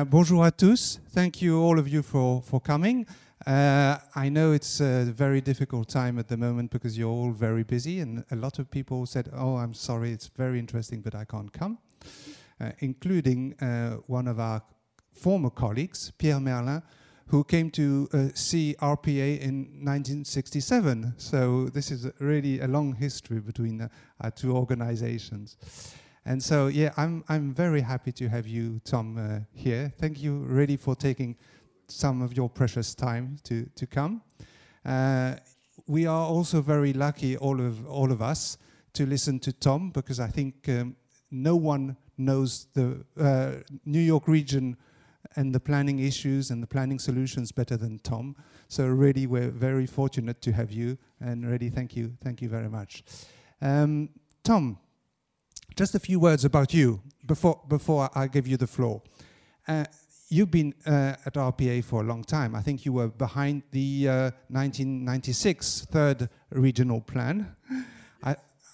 Uh, bonjour à tous. Thank you, all of you, for, for coming. Uh, I know it's a very difficult time at the moment because you're all very busy, and a lot of people said, Oh, I'm sorry, it's very interesting, but I can't come, uh, including uh, one of our former colleagues, Pierre Merlin, who came to uh, see RPA in 1967. So this is really a long history between our two organizations. And so, yeah, I'm, I'm very happy to have you, Tom, uh, here. Thank you really for taking some of your precious time to, to come. Uh, we are also very lucky, all of, all of us, to listen to Tom because I think um, no one knows the uh, New York region and the planning issues and the planning solutions better than Tom. So really, we're very fortunate to have you, and really, thank you, thank you very much. Um, Tom, just a few words about you before before I give you the floor. Uh, you've been uh, at RPA for a long time. I think you were behind the uh, 1996 third regional plan.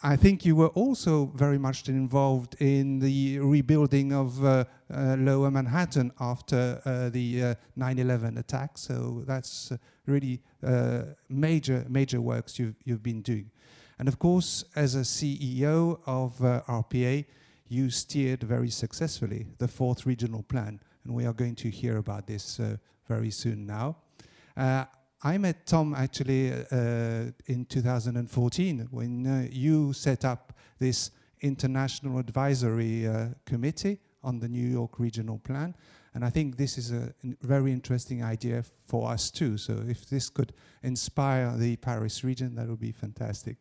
I, think you were also very much involved in the rebuilding of uh, uh, Lower Manhattan after uh, the 9/11 attack. So that's really major major works you've you've been doing. And of course, as a CEO of RPA, you steered very successfully the fourth regional plan and we are going to hear about this uh, very soon now. Uh, I met Tom actually uh, in 2014 when uh, you set up this international advisory uh, committee on the New York regional plan. And I think this is a very interesting idea for us too. So if this could inspire the Paris region, that would be fantastic.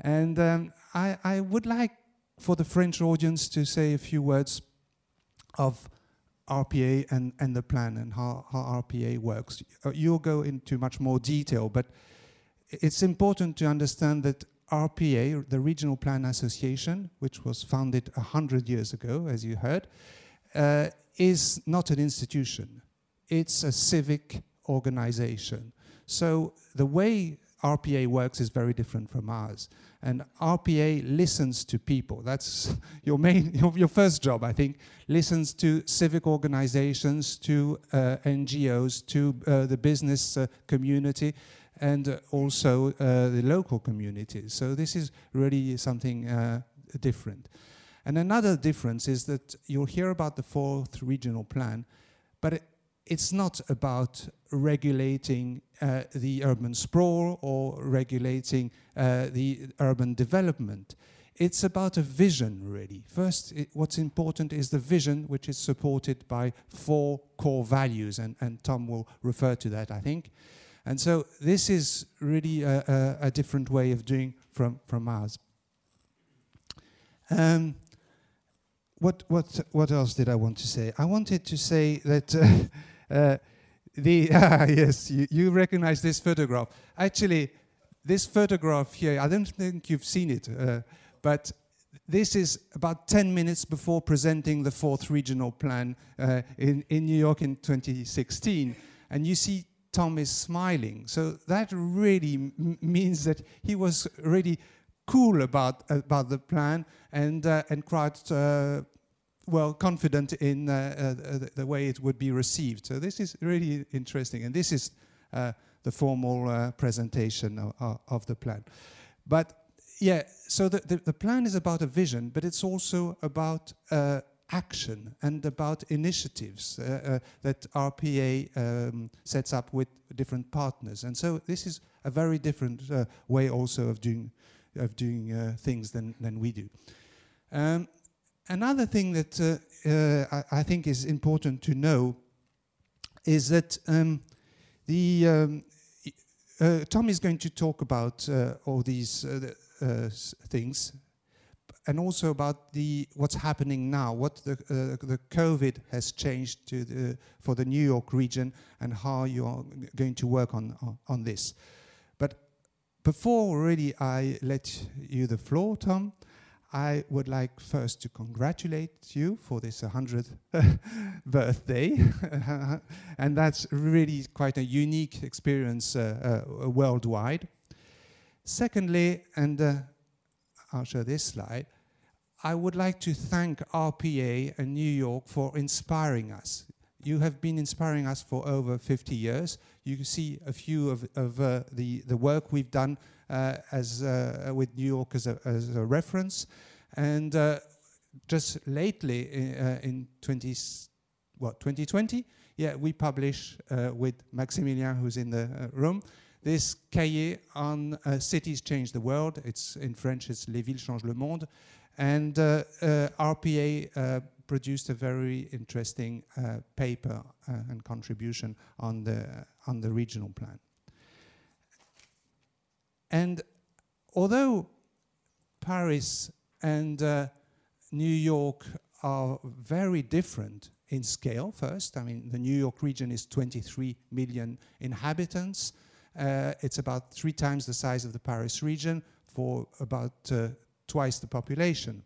And um, I, I would like for the French audience to say a few words of RPA and, and the plan and how, how RPA works. Uh, you'll go into much more detail, but it's important to understand that RPA, the Regional Plan Association, which was founded 100 years ago, as you heard, uh, is not an institution. It's a civic organization. So the way RPA works is very different from ours. And RPA listens to people. That's your main, your, your first job, I think. Listens to civic organizations, to uh, NGOs, to uh, the business uh, community, and also uh, the local communities. So this is really something uh, different. And another difference is that you'll hear about the fourth regional plan, but it, it's not about regulating uh, the urban sprawl or regulating uh, the urban development. It's about a vision, really. First, it, what's important is the vision, which is supported by four core values, and, and Tom will refer to that, I think. And so this is really a, a, a different way of doing from, from ours. Um, what, what, what else did I want to say? I wanted to say that uh, uh, the ah, yes, you, you recognize this photograph. Actually, this photograph here, I don't think you've seen it, uh, but this is about 10 minutes before presenting the fourth regional plan uh, in, in New York in 2016. And you see Tom is smiling. So that really means that he was really cool about, about the plan and, uh, and quite uh, well confident in uh, uh, the, the, way it would be received. So this is really interesting, and this is uh, the formal uh, presentation of, of, the plan. But yeah, so the, the, the, plan is about a vision, but it's also about uh, action and about initiatives uh, that RPA um, sets up with different partners. And so this is a very different way also of doing of doing things than than we do. Um, another thing that uh, uh, I, I, think is important to know is that um, the um, uh, Tom is going to talk about uh, all these uh, uh, things, and also about the what's happening now, what the the COVID has changed to the, for the New York region, and how you are going to work on on, on this. Before really I let you the floor, Tom. I would like first to congratulate you for this 100th birthday. and that's really quite a unique experience uh, uh, worldwide. Secondly, and uh, I'll show this slide, I would like to thank RPA and New York for inspiring us. You have been inspiring us for over 50 years. You can see a few of, of uh, the, the work we've done uh, as, uh, with New York as a, as a reference. And uh, just lately, in, in 20, what, 2020, yeah, we publish uh, with Maximilien, who's in the uh, room, this cahier on uh, cities change the world. It's in French, it's Les villes changent le monde. And uh, uh, RPA uh, produced a very interesting paper and contribution on the, on the regional plan. And although Paris and New York are very different in scale first. I mean, the New York region is 23 million inhabitants. Uh, it's about three times the size of the Paris region for about uh, twice the population.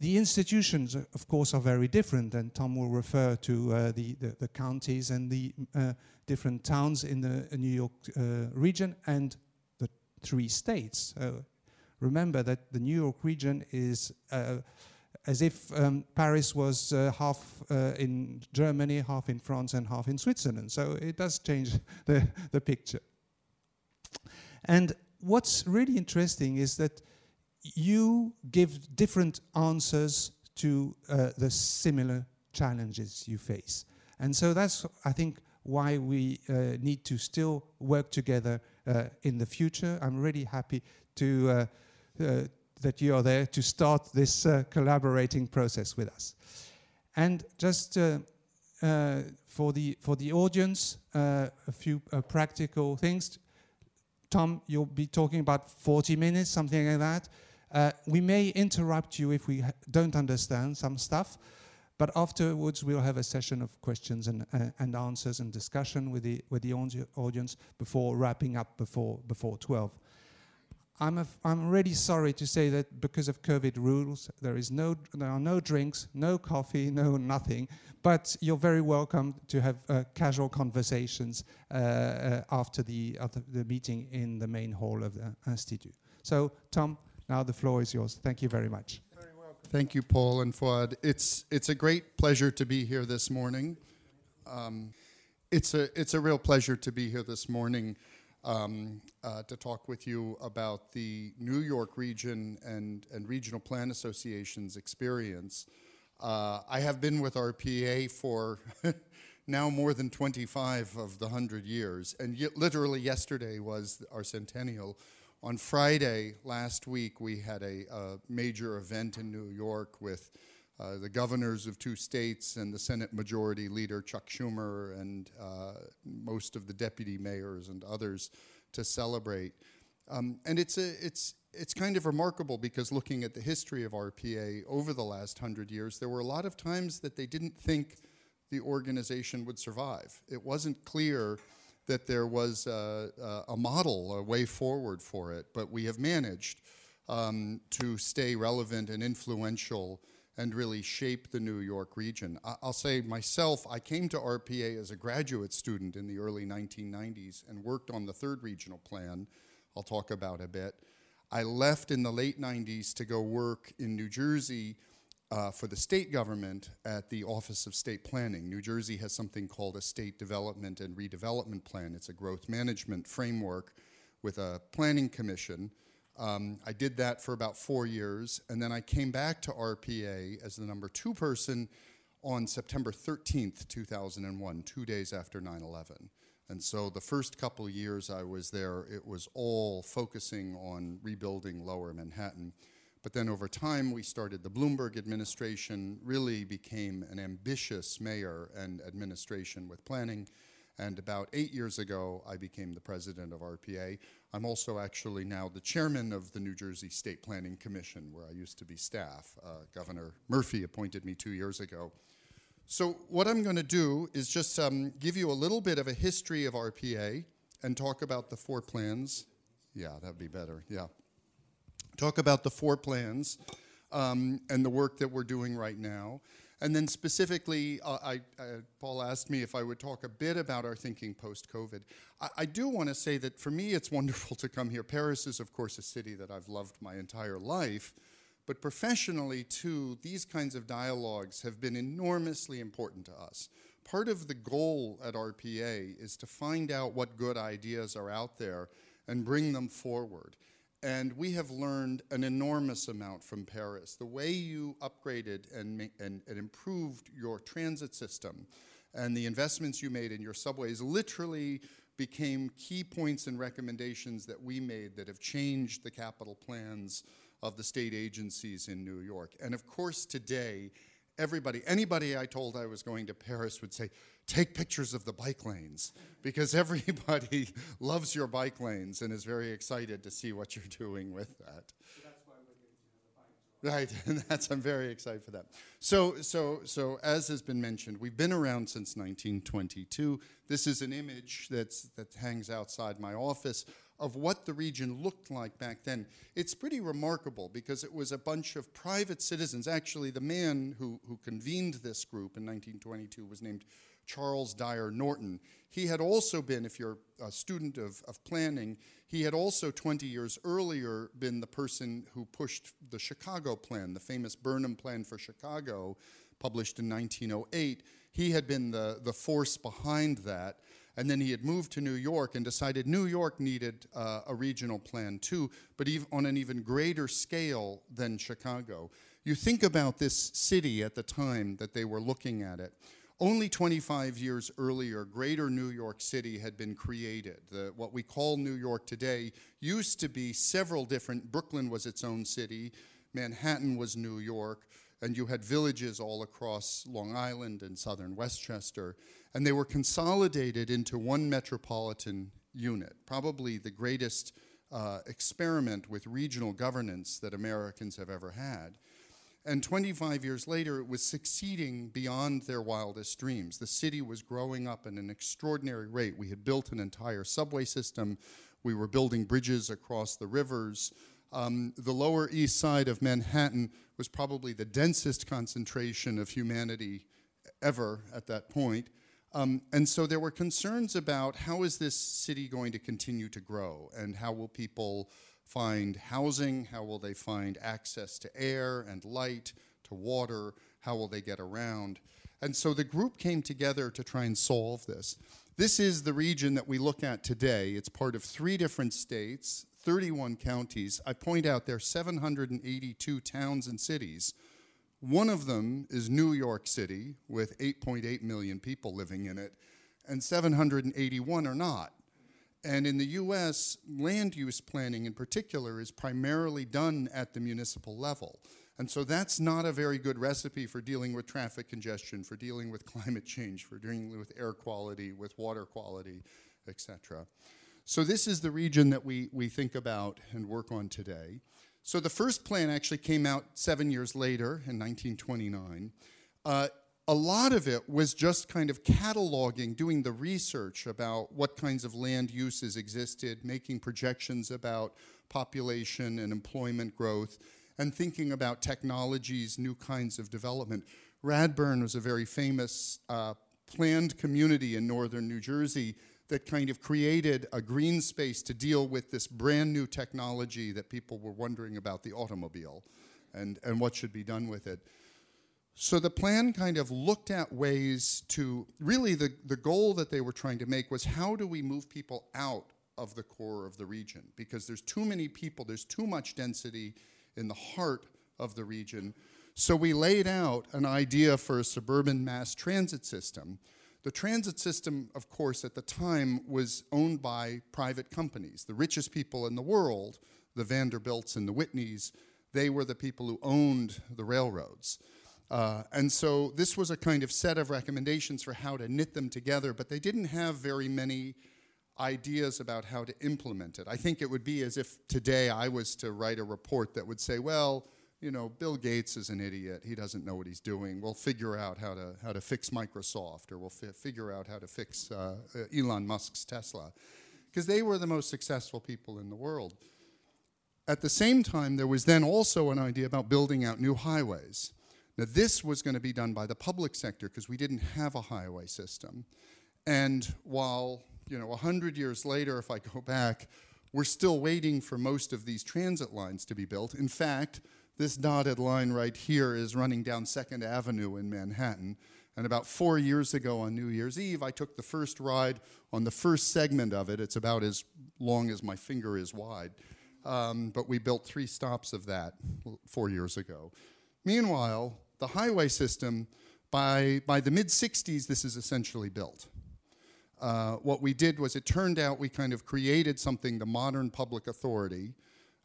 The institutions, uh, of course, are very different, and Tom will refer to uh, the, the, the, counties and the uh, different towns in the uh, New York region and the three states. remember that the New York region is as if um, Paris was uh, half uh, in Germany, half in France, and half in Switzerland. So it does change the, the picture. And what's really interesting is that you give different answers to uh, the similar challenges you face. And so that's, I think, why we uh, need to still work together uh, in the future. I'm really happy to uh, that you are there to start this uh, collaborating process with us. And just uh, uh, for the for the audience, uh, a few uh, practical things. Tom, you'll be talking about 40 minutes, something like that. Uh, we may interrupt you if we don't understand some stuff, but afterwards we'll have a session of questions and, and answers and discussion with the with the audience before wrapping up before before 12. I'm, I'm really sorry to say that because of COVID rules, there, is no, there are no drinks, no coffee, no nothing. But you're very welcome to have uh, casual conversations uh, uh, after, the, after the meeting in the main hall of the Institute. So, Tom, now the floor is yours. Thank you very much. Very. Thank you, Paul and Fuad. It's, it's a great pleasure to be here this morning. Um, it's, a, it's a real pleasure to be here this morning um, uh, to talk with you about the New York region and, and regional plan associations experience. Uh, I have been with RPA for now more than 25 of the 100 years, and literally yesterday was our centennial. On Friday last week, we had a, a major event in New York with uh, the governors of two states and the Senate Majority Leader Chuck Schumer and uh, most of the deputy mayors and others to celebrate. Um, and it's, a, it's, it's kind of remarkable because looking at the history of RPA over the last hundred years, there were a lot of times that they didn't think the organization would survive. It wasn't clear that there was a, a model, a way forward for it, but we have managed um, to stay relevant and influential and really shape the New York region. I'll say myself, I came to RPA as a graduate student in the early 1990s and worked on the third regional plan, I'll talk about a bit. I left in the late 90s to go work in New Jersey uh, for the state government at the Office of State Planning. New Jersey has something called a State Development and Redevelopment Plan. It's a growth management framework with a planning commission um, I did that for about four years, and then I came back to RPA as the number two person on September 13th, 2001, two days after 9 11. And so the first couple years I was there, it was all focusing on rebuilding lower Manhattan. But then over time, we started the Bloomberg administration, really became an ambitious mayor and administration with planning. And about eight years ago, I became the president of RPA. I'm also actually now the chairman of the New Jersey State Planning Commission, where I used to be staff. Uh, Governor Murphy appointed me two years ago. So, what I'm going to do is just um, give you a little bit of a history of RPA and talk about the four plans. Yeah, that'd be better. Yeah. Talk about the four plans um, and the work that we're doing right now. And then specifically, uh, I, uh, Paul asked me if I would talk a bit about our thinking post COVID. I, I do want to say that for me, it's wonderful to come here. Paris is, of course, a city that I've loved my entire life. But professionally, too, these kinds of dialogues have been enormously important to us. Part of the goal at RPA is to find out what good ideas are out there and bring them forward. And we have learned an enormous amount from Paris. The way you upgraded and, and, and improved your transit system and the investments you made in your subways literally became key points and recommendations that we made that have changed the capital plans of the state agencies in New York. And of course, today, everybody, anybody I told I was going to Paris would say, take pictures of the bike lanes because everybody loves your bike lanes and is very excited to see what you're doing with that. Right, and that's I'm very excited for that. So, so, so as has been mentioned, we've been around since 1922. This is an image that's that hangs outside my office of what the region looked like back then. It's pretty remarkable because it was a bunch of private citizens. Actually, the man who, who convened this group in 1922 was named Charles Dyer Norton. He had also been, if you're a student of, of planning, he had also 20 years earlier been the person who pushed the Chicago Plan, the famous Burnham Plan for Chicago, published in 1908. He had been the, the force behind that. And then he had moved to New York and decided New York needed uh, a regional plan too, but even on an even greater scale than Chicago. You think about this city at the time that they were looking at it. Only 25 years earlier, Greater New York City had been created. The, what we call New York today used to be several different. Brooklyn was its own city, Manhattan was New York, and you had villages all across Long Island and southern Westchester, and they were consolidated into one metropolitan unit, probably the greatest uh, experiment with regional governance that Americans have ever had. And 25 years later, it was succeeding beyond their wildest dreams. The city was growing up at an extraordinary rate. We had built an entire subway system, we were building bridges across the rivers. Um, the Lower East Side of Manhattan was probably the densest concentration of humanity ever at that point. Um, and so there were concerns about how is this city going to continue to grow and how will people find housing? How will they find access to air and light, to water? How will they get around? And so the group came together to try and solve this. This is the region that we look at today. It's part of three different states, 31 counties. I point out there are 782 towns and cities. One of them is New York City, with 8.8 million people living in it, and 781 are not. And in the US, land use planning in particular is primarily done at the municipal level. And so that's not a very good recipe for dealing with traffic congestion, for dealing with climate change, for dealing with air quality, with water quality, etc. So this is the region that we, we think about and work on today. So the first plan actually came out seven years later in 1929. Uh, a lot of it was just kind of cataloging, doing the research about what kinds of land uses existed, making projections about population and employment growth, and thinking about technologies, new kinds of development. Radburn was a very famous uh, planned community in northern New Jersey that kind of created a green space to deal with this brand new technology that people were wondering about the automobile and, and what should be done with it. So the plan kind of looked at ways to really the, the goal that they were trying to make was how do we move people out of the core of the region? Because there's too many people, there's too much density in the heart of the region. So we laid out an idea for a suburban mass transit system. The transit system, of course, at the time was owned by private companies. The richest people in the world, the Vanderbilts and the Whitneys, they were the people who owned the railroads. Uh, and so this was a kind of set of recommendations for how to knit them together, but they didn't have very many ideas about how to implement it. I think it would be as if today I was to write a report that would say, well, you know, Bill Gates is an idiot. He doesn't know what he's doing. We'll figure out how to, how to fix Microsoft, or we'll fi figure out how to fix uh, Elon Musk's Tesla. Because they were the most successful people in the world. At the same time, there was then also an idea about building out new highways. Now, this was going to be done by the public sector because we didn't have a highway system. And while, you know, 100 years later, if I go back, we're still waiting for most of these transit lines to be built. In fact, this dotted line right here is running down Second Avenue in Manhattan. And about four years ago on New Year's Eve, I took the first ride on the first segment of it. It's about as long as my finger is wide. Um, but we built three stops of that four years ago. Meanwhile, the highway system, by, by the mid 60s, this is essentially built. Uh, what we did was it turned out we kind of created something, the modern public authority,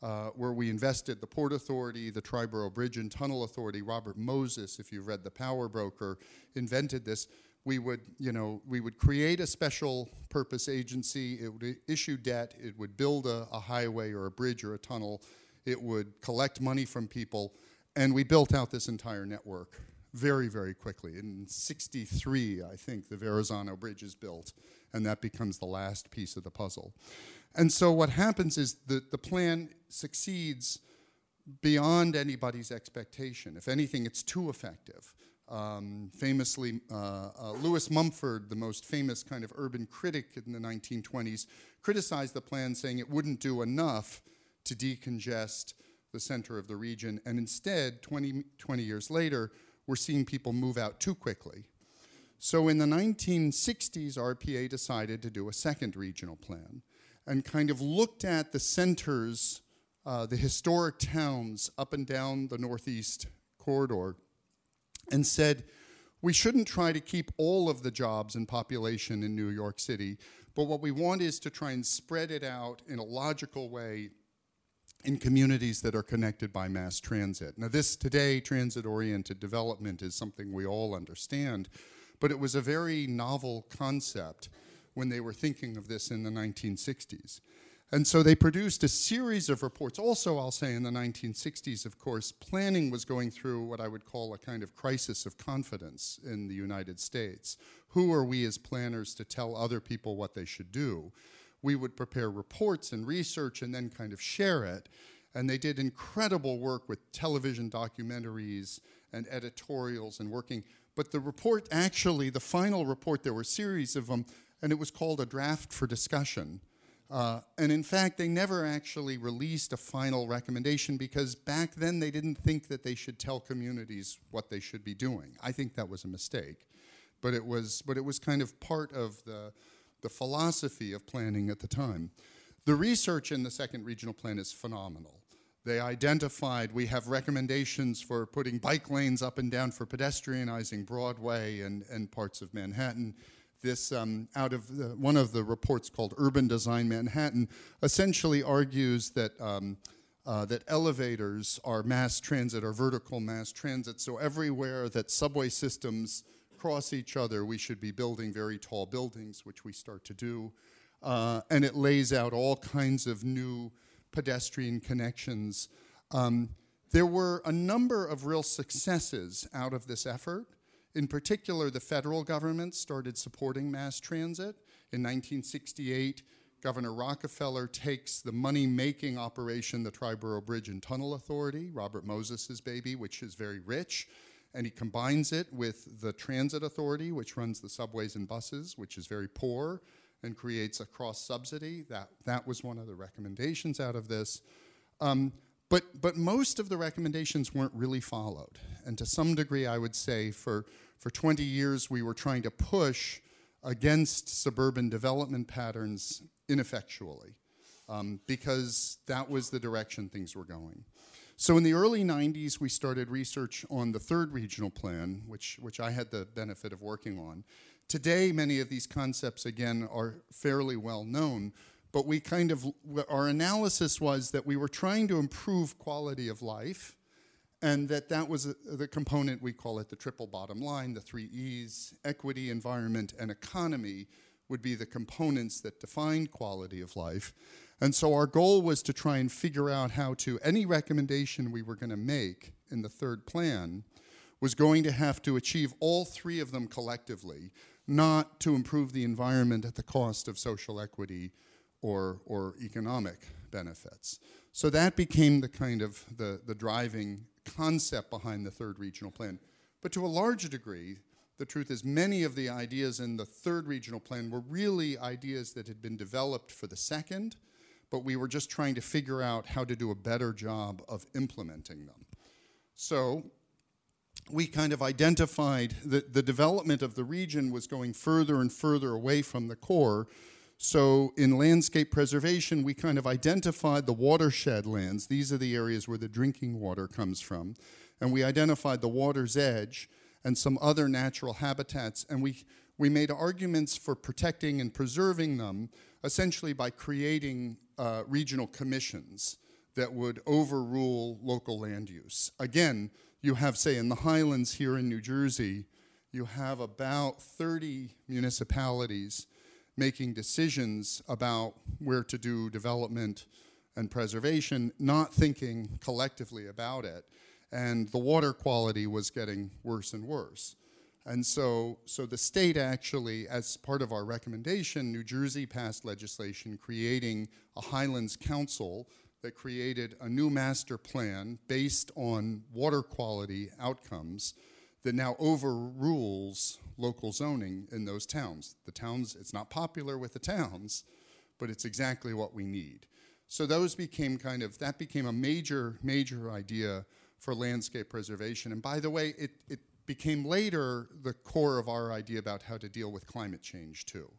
uh, where we invested the Port Authority, the Triborough Bridge and Tunnel Authority. Robert Moses, if you've read The Power Broker, invented this. We would, you know, we would create a special purpose agency. It would issue debt. It would build a, a highway or a bridge or a tunnel. It would collect money from people, and we built out this entire network very, very quickly. In 63, I think, the Verrazano Bridge is built, and that becomes the last piece of the puzzle. And so what happens is that the plan succeeds beyond anybody's expectation. If anything, it's too effective. Um, famously, uh, uh, Lewis Mumford, the most famous kind of urban critic in the 1920s, criticized the plan, saying it wouldn't do enough to decongest the center of the region. And instead, 20, 20 years later, we're seeing people move out too quickly. So in the 1960s, RPA decided to do a second regional plan and kind of looked at the centers, uh, the historic towns up and down the Northeast corridor, and said, we shouldn't try to keep all of the jobs and population in New York City, but what we want is to try and spread it out in a logical way in communities that are connected by mass transit. Now, this today, transit oriented development is something we all understand, but it was a very novel concept when they were thinking of this in the 1960s. And so they produced a series of reports. Also, I'll say in the 1960s, of course, planning was going through what I would call a kind of crisis of confidence in the United States. Who are we as planners to tell other people what they should do? We would prepare reports and research and then kind of share it. And they did incredible work with television documentaries and editorials and working. But the report, actually, the final report, there were a series of them, and it was called a draft for discussion. Uh, and in fact, they never actually released a final recommendation because back then they didn't think that they should tell communities what they should be doing. I think that was a mistake. But it was, but it was kind of part of the, the philosophy of planning at the time. The research in the second regional plan is phenomenal. They identified, we have recommendations for putting bike lanes up and down for pedestrianizing Broadway and, and parts of Manhattan this um, out of the, one of the reports called Urban Design Manhattan essentially argues that um, uh, that elevators are mass transit or vertical mass transit. So everywhere that subway systems cross each other, we should be building very tall buildings, which we start to do. Uh, and it lays out all kinds of new pedestrian connections. Um, there were a number of real successes out of this effort. In particular, the federal government started supporting mass transit. In 1968, Governor Rockefeller takes the money making operation, the Triborough Bridge and Tunnel Authority, Robert Moses' baby, which is very rich, and he combines it with the Transit Authority, which runs the subways and buses, which is very poor and creates a cross subsidy. That, that was one of the recommendations out of this. Um, but, but most of the recommendations weren't really followed. And to some degree, I would say for, for 20 years, we were trying to push against suburban development patterns ineffectually um, because that was the direction things were going. So in the early 90s, we started research on the third regional plan, which, which I had the benefit of working on. Today, many of these concepts, again, are fairly well known, but we kind of, our analysis was that we were trying to improve quality of life and that that was the component, we call it the triple bottom line, the three E's, equity, environment, and economy would be the components that define quality of life. And so our goal was to try and figure out how to, any recommendation we were going to make in the third plan was going to have to achieve all three of them collectively, not to improve the environment at the cost of social equity or, or economic benefits. So that became the kind of the, the driving concept behind the third regional plan. But to a larger degree, the truth is many of the ideas in the third regional plan were really ideas that had been developed for the second, but we were just trying to figure out how to do a better job of implementing them. So we kind of identified that the development of the region was going further and further away from the core. So in landscape preservation, we kind of identified the watershed lands. These are the areas where the drinking water comes from. And we identified the water's edge and some other natural habitats. And we, we made arguments for protecting and preserving them essentially by creating uh, regional commissions that would overrule local land use. Again, you have, say, in the highlands here in New Jersey, you have about 30 municipalities making decisions about where to do development and preservation, not thinking collectively about it. And the water quality was getting worse and worse. And so, so the state actually, as part of our recommendation, New Jersey passed legislation creating a Highlands Council that created a new master plan based on water quality outcomes that now overrules local zoning in those towns. The towns, it's not popular with the towns, but it's exactly what we need. So those became kind of, that became a major, major idea for landscape preservation. And by the way, it, it became later the core of our idea about how to deal with climate change too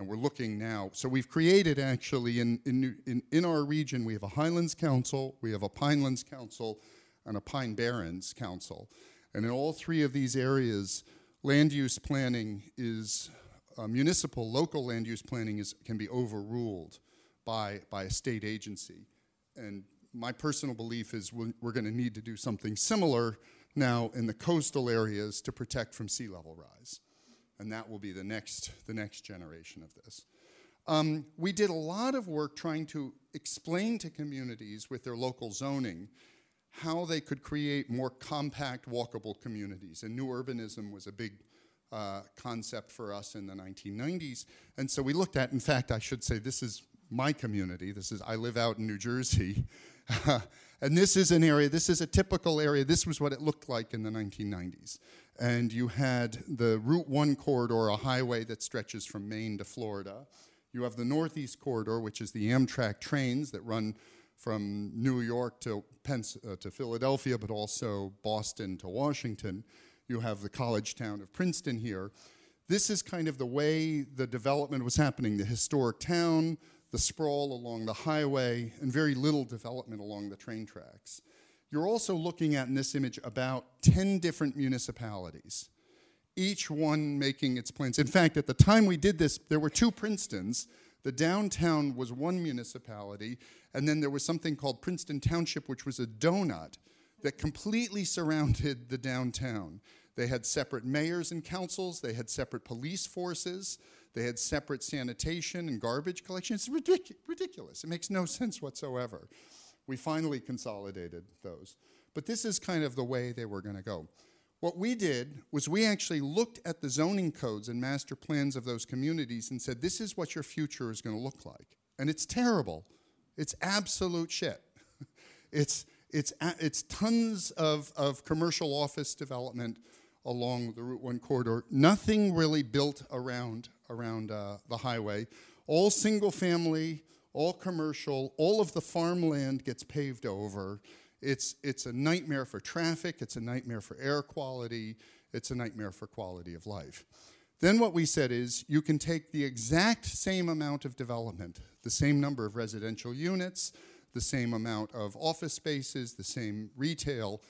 and we're looking now. So we've created actually in, in, in, in, our region, we have a Highlands Council, we have a Pinelands Council, and a Pine Barrens Council. And in all three of these areas, land use planning is, uh, municipal, local land use planning is, can be overruled by, by a state agency. And my personal belief is we're, we're going to need to do something similar now in the coastal areas to protect from sea level rise and that will be the next, the next generation of this. Um, we did a lot of work trying to explain to communities with their local zoning how they could create more compact, walkable communities. And new urbanism was a big uh, concept for us in the 1990s. And so we looked at, in fact, I should say, this is my community. This is, I live out in New Jersey. and this is an area, this is a typical area. This was what it looked like in the 1990s and you had the Route 1 corridor, a highway that stretches from Maine to Florida. You have the Northeast Corridor, which is the Amtrak trains that run from New York to, Pens- uh, to Philadelphia, but also Boston to Washington. You have the college town of Princeton here. This is kind of the way the development was happening the historic town, the sprawl along the highway, and very little development along the train tracks. You're also looking at in this image about 10 different municipalities, each one making its plans. In fact, at the time we did this, there were two Princetons. The downtown was one municipality, and then there was something called Princeton Township, which was a donut that completely surrounded the downtown. They had separate mayors and councils, they had separate police forces, they had separate sanitation and garbage collection. It's ridic- ridiculous. It makes no sense whatsoever. We finally consolidated those. But this is kind of the way they were going to go. What we did was we actually looked at the zoning codes and master plans of those communities and said, this is what your future is going to look like. And it's terrible. It's absolute shit. it's, it's, it's tons of, of commercial office development along the Route 1 corridor. Nothing really built around, around uh, the highway. All single family, all commercial, all of the farmland gets paved over. It's, it's a nightmare for traffic, it's a nightmare for air quality, it's a nightmare for quality of life. Then what we said is you can take the exact same amount of development, the same number of residential units, the same amount of office spaces, the same retail,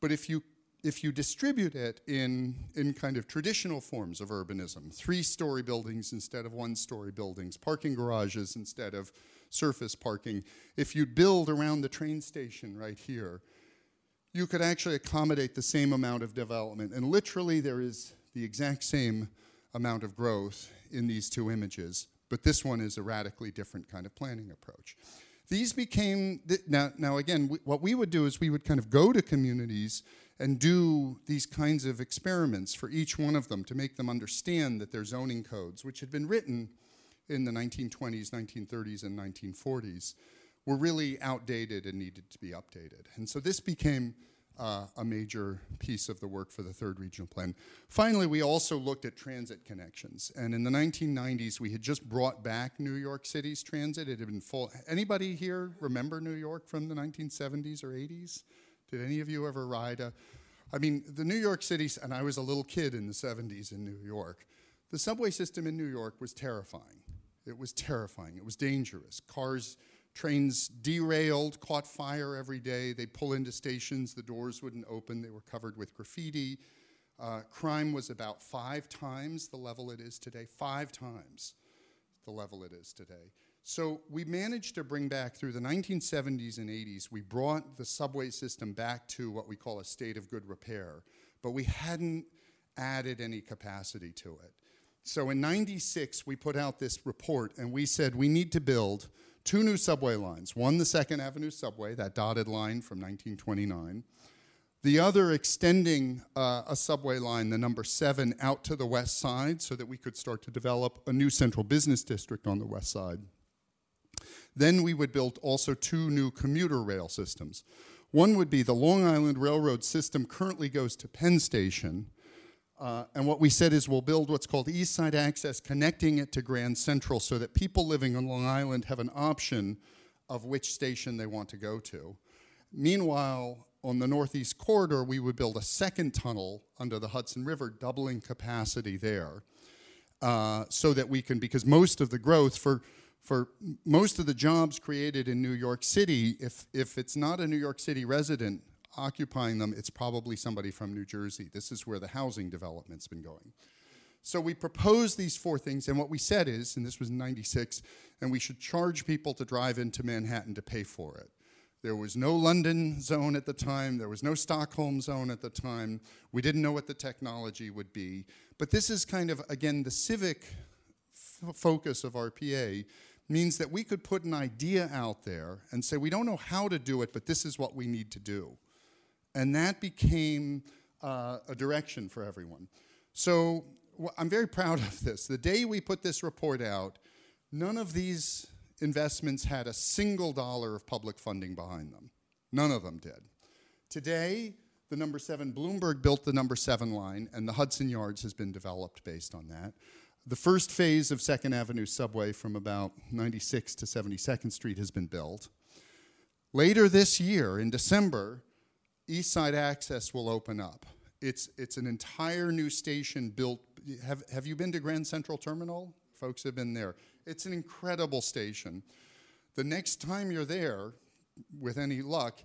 but if you if you distribute it in, in kind of traditional forms of urbanism, three story buildings instead of one story buildings, parking garages instead of surface parking, if you build around the train station right here, you could actually accommodate the same amount of development. And literally, there is the exact same amount of growth in these two images, but this one is a radically different kind of planning approach. These became, now, now again, what we would do is we would kind of go to communities and do these kinds of experiments for each one of them to make them understand that their zoning codes, which had been written in the 1920s, 1930s, and 1940s, were really outdated and needed to be updated. And so this became uh, a major piece of the work for the third regional plan. Finally, we also looked at transit connections. And in the 1990s, we had just brought back New York City's transit. It had been full. Anybody here remember New York from the 1970s or 80s? Did any of you ever ride a? I mean, the New York City, and I was a little kid in the 70s in New York. The subway system in New York was terrifying. It was terrifying. It was dangerous. Cars, trains derailed, caught fire every day. They'd pull into stations, the doors wouldn't open, they were covered with graffiti. Uh, crime was about five times the level it is today, five times the level it is today. So we managed to bring back through the 1970s and 80s, we brought the subway system back to what we call a state of good repair, but we hadn't added any capacity to it. So in 96, we put out this report and we said we need to build two new subway lines. One, the Second Avenue subway, that dotted line from 1929. The other, extending uh, a subway line, the number seven, out to the west side so that we could start to develop a new central business district on the west side. Then we would build also two new commuter rail systems. One would be the Long Island Railroad system currently goes to Penn Station, uh, and what we said is we'll build what's called East Side Access, connecting it to Grand Central so that people living on Long Island have an option of which station they want to go to. Meanwhile, on the Northeast Corridor, we would build a second tunnel under the Hudson River, doubling capacity there. Uh, so that we can, because most of the growth for for most of the jobs created in New York City, if, if it's not a New York City resident occupying them, it's probably somebody from New Jersey. This is where the housing development's been going. So we proposed these four things, and what we said is, and this was 96, and we should charge people to drive into Manhattan to pay for it. There was no London zone at the time, there was no Stockholm zone at the time. We didn't know what the technology would be. But this is kind of, again, the civic focus of RPA means that we could put an idea out there and say, we don't know how to do it, but this is what we need to do. And that became uh, a direction for everyone. So well, I'm very proud of this. The day we put this report out, none of these investments had a single dollar of public funding behind them. None of them did. Today, the number seven, Bloomberg built the number seven line, and the Hudson Yards has been developed based on that. The first phase of Second Avenue subway from about 96 to 72nd Street has been built. Later this year, in December, East Side Access will open up. It's, it's an entire new station built. Have, have you been to Grand Central Terminal? Folks have been there. It's an incredible station. The next time you're there, with any luck,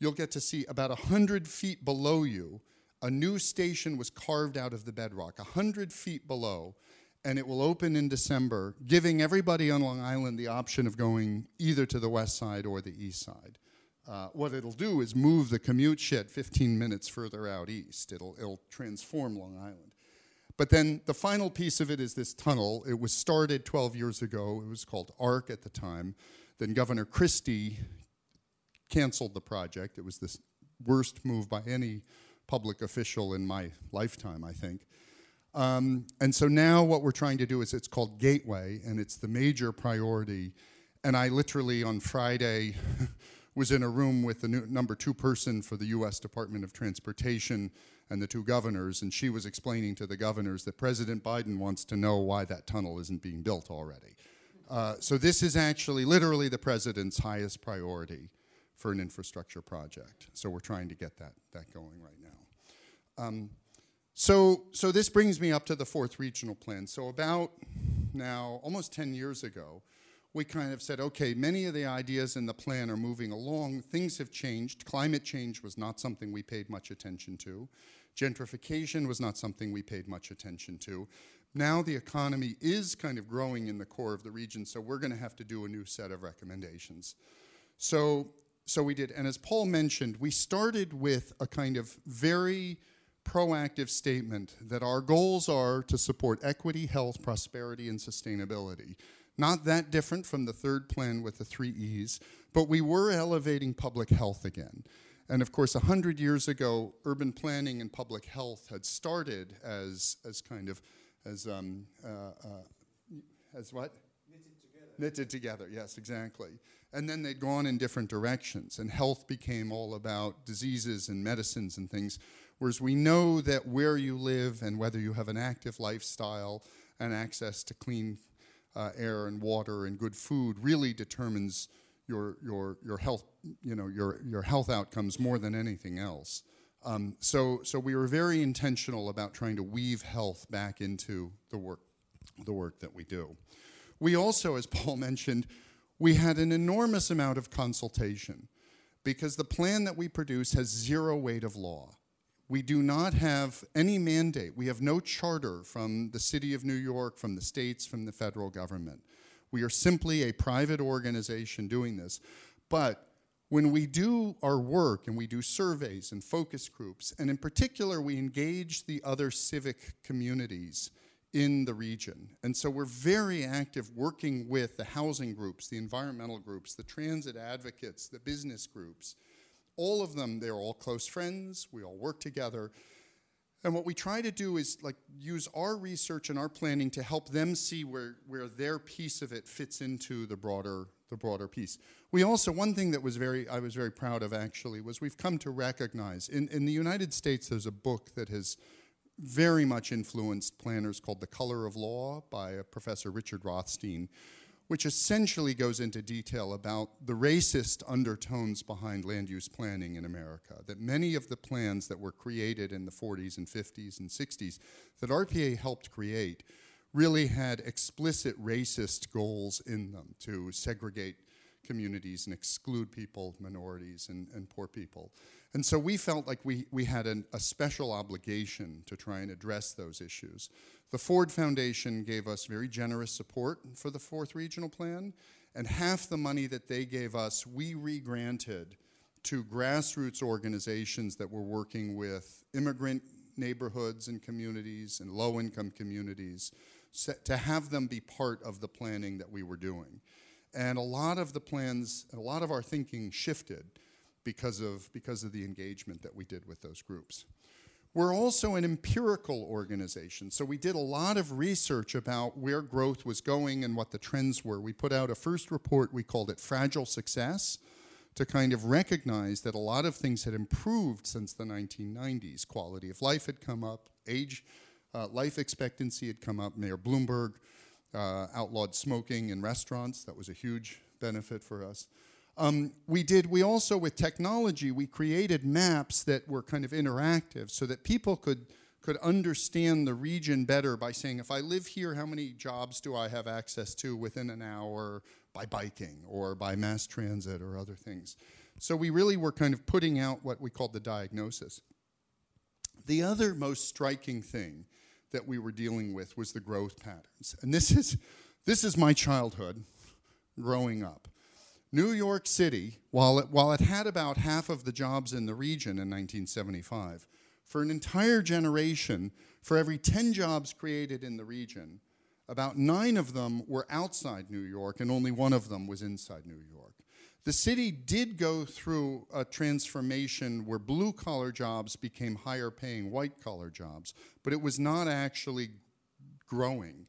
you'll get to see about 100 feet below you, a new station was carved out of the bedrock, 100 feet below, and it will open in December, giving everybody on Long Island the option of going either to the west side or the east side. Uh, what it'll do is move the commute shed 15 minutes further out east. It'll, it'll transform Long Island. But then the final piece of it is this tunnel. It was started 12 years ago. It was called ARC at the time. Then Governor Christie canceled the project. It was the worst move by any public official in my lifetime, I think. Um, and so now what we're trying to do is it's called Gateway, and it's the major priority. And I literally on Friday was in a room with the new, number two person for the US Department of Transportation and the two governors, and she was explaining to the governors that President Biden wants to know why that tunnel isn't being built already. Uh, so this is actually literally the president's highest priority for an infrastructure project. So we're trying to get that, that going right now. Um, so, so this brings me up to the fourth regional plan. So about now, almost 10 years ago, we kind of said, okay, many of the ideas in the plan are moving along. Things have changed. Climate change was not something we paid much attention to. Gentrification was not something we paid much attention to. Now the economy is kind of growing in the core of the region, so we're going to have to do a new set of recommendations. So, so we did. And as Paul mentioned, we started with a kind of very proactive statement that our goals are to support equity, health, prosperity, and sustainability. Not that different from the third plan with the three E's, but we were elevating public health again. And of course, 100 years ago, urban planning and public health had started as, as kind of, as, um, uh, uh, as what? Knitted together. Knitted together, yes, exactly. And then they'd gone in different directions, and health became all about diseases and medicines and things. Whereas we know that where you live and whether you have an active lifestyle and access to clean uh, air and water and good food really determines your, your, your health, you know, your, your health outcomes more than anything else. Um, so, so we were very intentional about trying to weave health back into the work, the work that we do. We also, as Paul mentioned, we had an enormous amount of consultation because the plan that we produce has zero weight of law. We do not have any mandate. We have no charter from the city of New York, from the states, from the federal government. We are simply a private organization doing this. But when we do our work and we do surveys and focus groups, and in particular, we engage the other civic communities in the region. And so we're very active working with the housing groups, the environmental groups, the transit advocates, the business groups. All of them, they're all close friends, we all work together. And what we try to do is like use our research and our planning to help them see where, where their piece of it fits into the broader the broader piece. We also one thing that was very I was very proud of actually was we've come to recognize in, in the United States there's a book that has very much influenced planners called The Color of Law by Professor Richard Rothstein, which essentially goes into detail about the racist undertones behind land use planning in America. That many of the plans that were created in the 40s and 50s and 60s that RPA helped create really had explicit racist goals in them to segregate communities and exclude people, minorities, and, and poor people. And so we felt like we, we had an, a special obligation to try and address those issues. The Ford Foundation gave us very generous support for the fourth regional plan, and half the money that they gave us, we regranted to grassroots organizations that were working with immigrant neighborhoods and communities and low income communities to have them be part of the planning that we were doing. And a lot of the plans, a lot of our thinking shifted because of, because of the engagement that we did with those groups. We're also an empirical organization, so we did a lot of research about where growth was going and what the trends were. We put out a first report, we called it Fragile Success, to kind of recognize that a lot of things had improved since the 1990s. Quality of life had come up, age, uh, life expectancy had come up. Mayor Bloomberg uh, outlawed smoking in restaurants. That was a huge benefit for us. Um, we did, we also, with technology, we created maps that were kind of interactive so that people could, could understand the region better by saying, if I live here, how many jobs do I have access to within an hour by biking or by mass transit or other things? So we really were kind of putting out what we called the diagnosis. The other most striking thing that we were dealing with was the growth patterns. And this is, this is my childhood growing up. New York City, while it, while it had about half of the jobs in the region in 1975, for an entire generation, for every 10 jobs created in the region, about nine of them were outside New York and only one of them was inside New York. The city did go through a transformation where blue collar jobs became higher paying white collar jobs, but it was not actually growing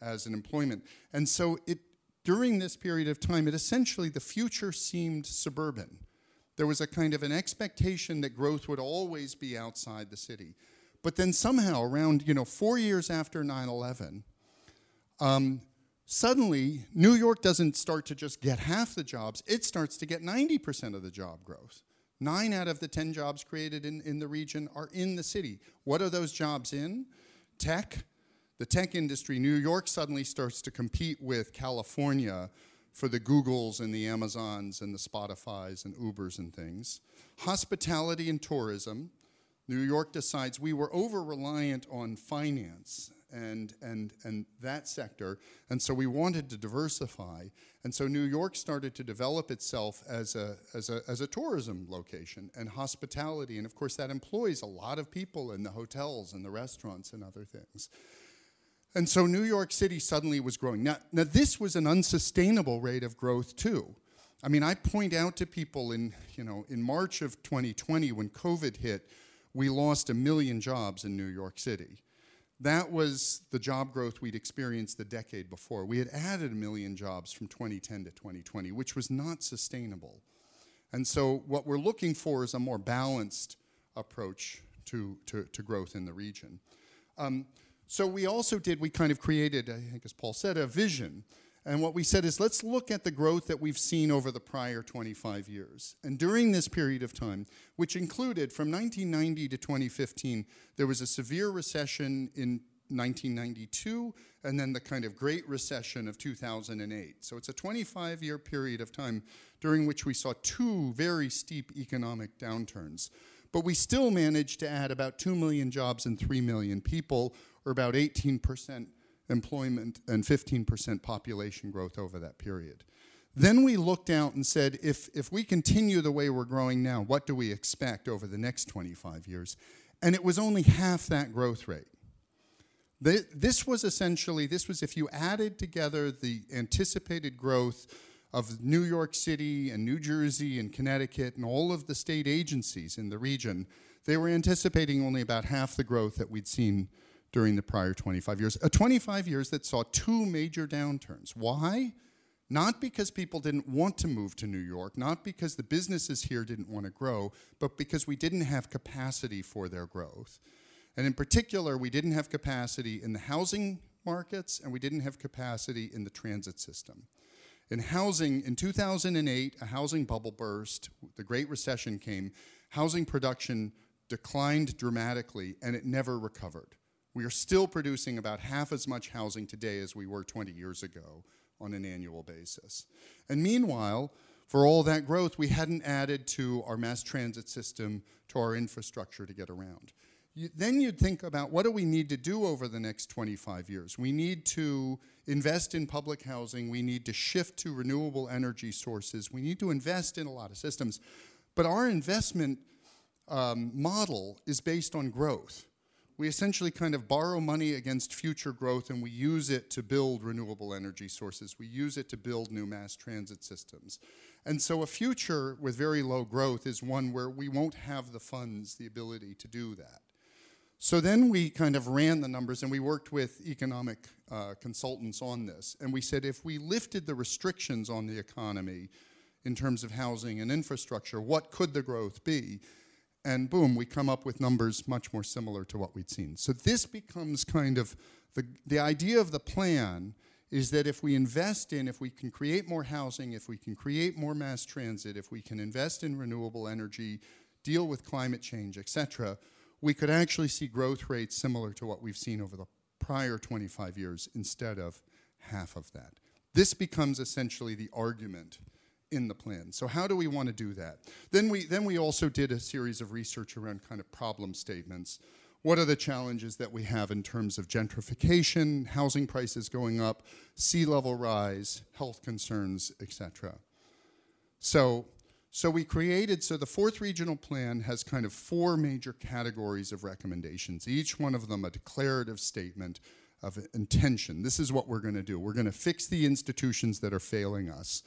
as an employment. And so it, during this period of time, it essentially, the future seemed suburban. There was a kind of an expectation that growth would always be outside the city. But then somehow, around, you know, four years after 9 11, um, suddenly New York doesn't start to just get half the jobs, it starts to get 90% of the job growth. Nine out of the 10 jobs created in, in the region are in the city. What are those jobs in? Tech, the tech industry, New York suddenly starts to compete with California for the Googles and the Amazons and the Spotifys and Ubers and things. Hospitality and tourism. New York decides we were over reliant on finance and, and, and that sector, and so we wanted to diversify. And so New York started to develop itself as a, as a, as a tourism location and hospitality. And of course, that employs a lot of people in the hotels and the restaurants and other things. And so New York City suddenly was growing. Now, now this was an unsustainable rate of growth too. I mean, I point out to people in, you know, in March of 2020 when COVID hit, we lost a million jobs in New York City. That was the job growth we'd experienced the decade before. We had added a million jobs from 2010 to 2020, which was not sustainable. And so what we're looking for is a more balanced approach to, to, to growth in the region. Um, so we also did, we kind of created, I think as Paul said, a vision. And what we said is let's look at the growth that we've seen over the prior 25 years. And during this period of time, which included from 1990 to 2015, there was a severe recession in 1992 and then the kind of Great Recession of 2008. So it's a 25 year period of time during which we saw two very steep economic downturns. But we still managed to add about 2 million jobs and 3 million people, or about 18% employment and 15% population growth over that period. Then we looked out and said, if, if we continue the way we're growing now, what do we expect over the next 25 years? And it was only half that growth rate. This was essentially, this was if you added together the anticipated growth of New York City and New Jersey and Connecticut and all of the state agencies in the region, they were anticipating only about half the growth that we'd seen during the prior 25 years. A 25 years that saw two major downturns. Why? Not because people didn't want to move to New York, not because the businesses here didn't want to grow, but because we didn't have capacity for their growth. And in particular, we didn't have capacity in the housing markets and we didn't have capacity in the transit system. In housing, in 2008, a housing bubble burst, the Great Recession came, housing production declined dramatically and it never recovered. We are still producing about half as much housing today as we were 20 years ago on an annual basis. And meanwhile, for all that growth, we hadn't added to our mass transit system, to our infrastructure to get around. You, then you'd think about what do we need to do over the next 25 years? We need to invest in public housing. We need to shift to renewable energy sources. We need to invest in a lot of systems. But our investment um, model is based on growth we essentially kind of borrow money against future growth and we use it to build renewable energy sources. We use it to build new mass transit systems. And so a future with very low growth is one where we won't have the funds, the ability to do that. So then we kind of ran the numbers and we worked with economic uh, consultants on this. And we said if we lifted the restrictions on the economy in terms of housing and infrastructure, what could the growth be? And boom, we come up with numbers much more similar to what we'd seen. So this becomes kind of the, the idea of the plan is that if we invest in, if we can create more housing, if we can create more mass transit, if we can invest in renewable energy, deal with climate change, et cetera, we could actually see growth rates similar to what we've seen over the prior 25 years instead of half of that. This becomes essentially the argument in the plan. So how do we want to do that? Then we, then we also did a series of research around kind of problem statements. What are the challenges that we have in terms of gentrification, housing prices going up, sea level rise, health concerns, etc. So, so we created, so the fourth regional plan has kind of four major categories of recommendations, each one of them a declarative statement of intention. This is what we're going to do. We're going to fix the institutions that are failing us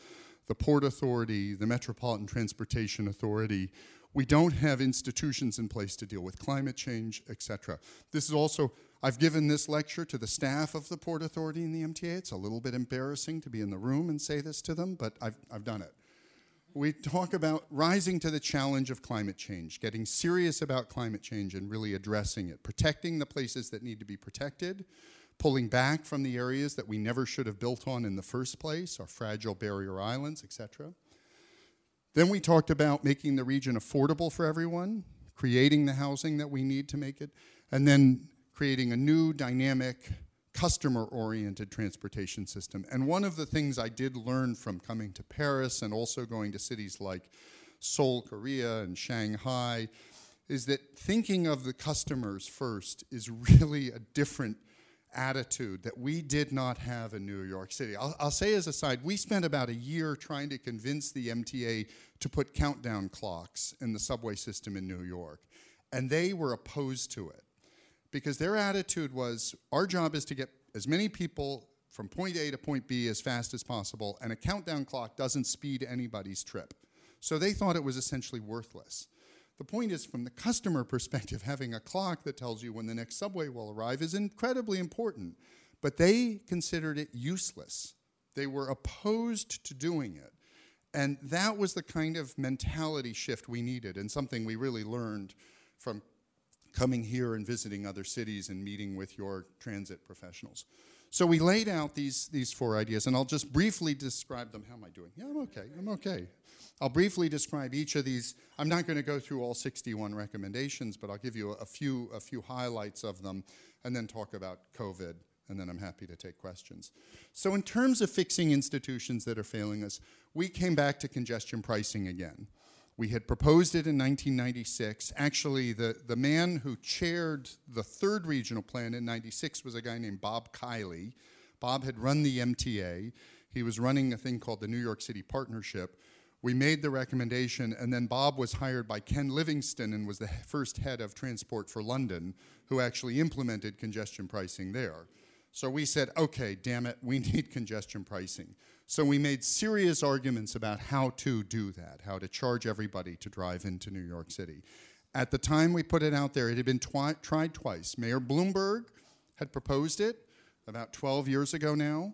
the Port Authority, the Metropolitan Transportation Authority. We don't have institutions in place to deal with climate change, etc. This is also, I've given this lecture to the staff of the Port Authority and the MTA. It's a little bit embarrassing to be in the room and say this to them, but I've, I've done it. We talk about rising to the challenge of climate change, getting serious about climate change and really addressing it, protecting the places that need to be protected, pulling back from the areas that we never should have built on in the first place, our fragile barrier islands, etc. Then we talked about making the region affordable for everyone, creating the housing that we need to make it, and then creating a new dynamic customer-oriented transportation system. And one of the things I did learn from coming to Paris and also going to cities like Seoul, Korea, and Shanghai is that thinking of the customers first is really a different attitude that we did not have in New York City. I'll, I'll, say as a side, we spent about a year trying to convince the MTA to put countdown clocks in the subway system in New York, and they were opposed to it because their attitude was our job is to get as many people from point A to point B as fast as possible, and a countdown clock doesn't speed anybody's trip. So they thought it was essentially worthless. The point is, from the customer perspective, having a clock that tells you when the next subway will arrive is incredibly important. But they considered it useless. They were opposed to doing it. And that was the kind of mentality shift we needed, and something we really learned from coming here and visiting other cities and meeting with your transit professionals. So we laid out these, these four ideas, and I'll just briefly describe them. How am I doing? Yeah, I'm okay. I'm okay. I'll briefly describe each of these. I'm not going to go through all 61 recommendations, but I'll give you a few, a few highlights of them and then talk about COVID, and then I'm happy to take questions. So, in terms of fixing institutions that are failing us, we came back to congestion pricing again. We had proposed it in 1996. Actually, the, the man who chaired the third regional plan in 96 was a guy named Bob Kiley. Bob had run the MTA. He was running a thing called the New York City Partnership. We made the recommendation, and then Bob was hired by Ken Livingstone and was the first head of Transport for London, who actually implemented congestion pricing there. So we said, okay, damn it, we need congestion pricing. So we made serious arguments about how to do that, how to charge everybody to drive into New York City. At the time we put it out there, it had been twi- tried twice. Mayor Bloomberg had proposed it about 12 years ago now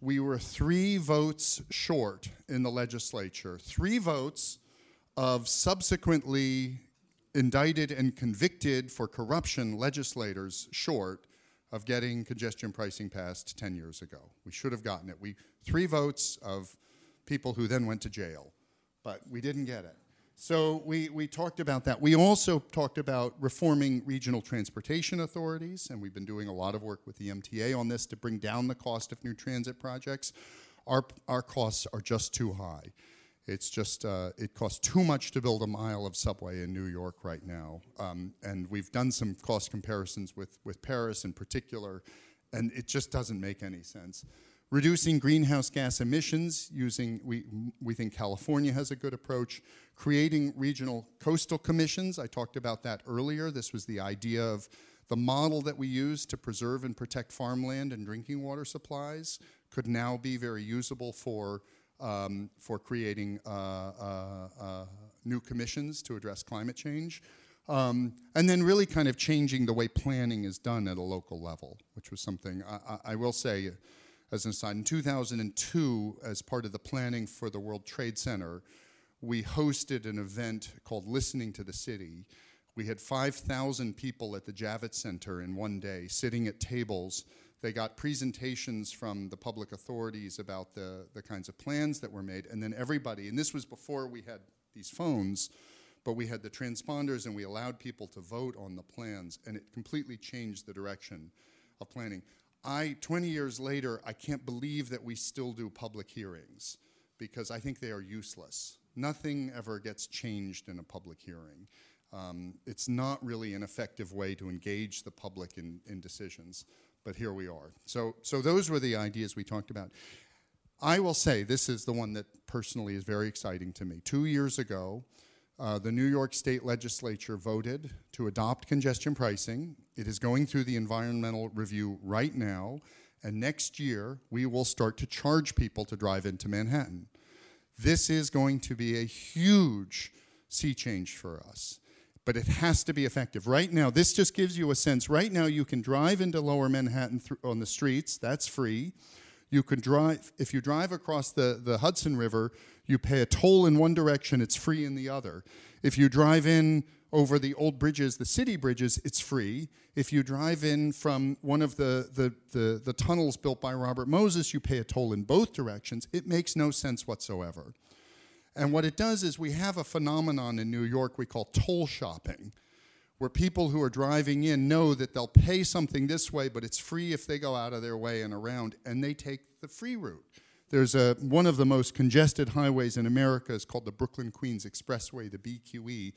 we were three votes short in the legislature, three votes of subsequently indicted and convicted for corruption legislators short of getting congestion pricing passed 10 years ago. We should have gotten it. We three votes of people who then went to jail, but we didn't get it. So we, we talked about that. We also talked about reforming regional transportation authorities, and we've been doing a lot of work with the MTA on this to bring down the cost of new transit projects. Our, our costs are just too high. It's just, uh, it costs too much to build a mile of subway in New York right now. Um, and we've done some cost comparisons with, with Paris in particular, and it just doesn't make any sense. Reducing greenhouse gas emissions using, we, we think California has a good approach. Creating regional coastal commissions, I talked about that earlier. This was the idea of the model that we use to preserve and protect farmland and drinking water supplies could now be very usable for, um, for creating uh, uh, uh, new commissions to address climate change. Um, and then really kind of changing the way planning is done at a local level, which was something I, I, I will say as an aside, in 2002, as part of the planning for the World Trade Center, we hosted an event called Listening to the City. We had 5,000 people at the Javits Center in one day sitting at tables. They got presentations from the public authorities about the, the kinds of plans that were made, and then everybody, and this was before we had these phones, but we had the transponders and we allowed people to vote on the plans, and it completely changed the direction of planning. I, 20 years later, I can't believe that we still do public hearings because I think they are useless. Nothing ever gets changed in a public hearing. Um, it's not really an effective way to engage the public in, in decisions, but here we are. So, so those were the ideas we talked about. I will say this is the one that personally is very exciting to me. Two years ago, uh, the New York State Legislature voted to adopt congestion pricing. It is going through the environmental review right now, and next year we will start to charge people to drive into Manhattan. This is going to be a huge sea change for us, but it has to be effective. Right now, this just gives you a sense. Right now, you can drive into lower Manhattan on the streets, that's free. You can drive, if you drive across the, the Hudson River, you pay a toll in one direction, it's free in the other. If you drive in over the old bridges, the city bridges, it's free. If you drive in from one of the, the, the, the, tunnels built by Robert Moses, you pay a toll in both directions. It makes no sense whatsoever. And what it does is we have a phenomenon in New York we call toll shopping, where people who are driving in know that they'll pay something this way, but it's free if they go out of their way and around, and they take the free route. There's a, one of the most congested highways in America is called the Brooklyn Queens Expressway, the BQE,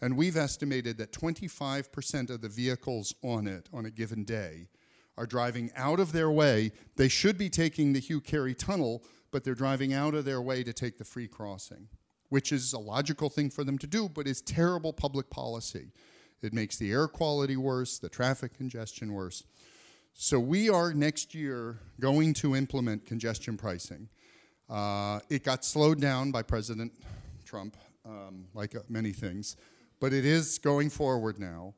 and we've estimated that 25% of the vehicles on it on a given day are driving out of their way. They should be taking the Hugh Carey Tunnel, but they're driving out of their way to take the free crossing, which is a logical thing for them to do, but is terrible public policy. It makes the air quality worse, the traffic congestion worse. So we are next year going to implement congestion pricing. Uh, it got slowed down by President Trump, um, like uh, many things, but it is going forward now.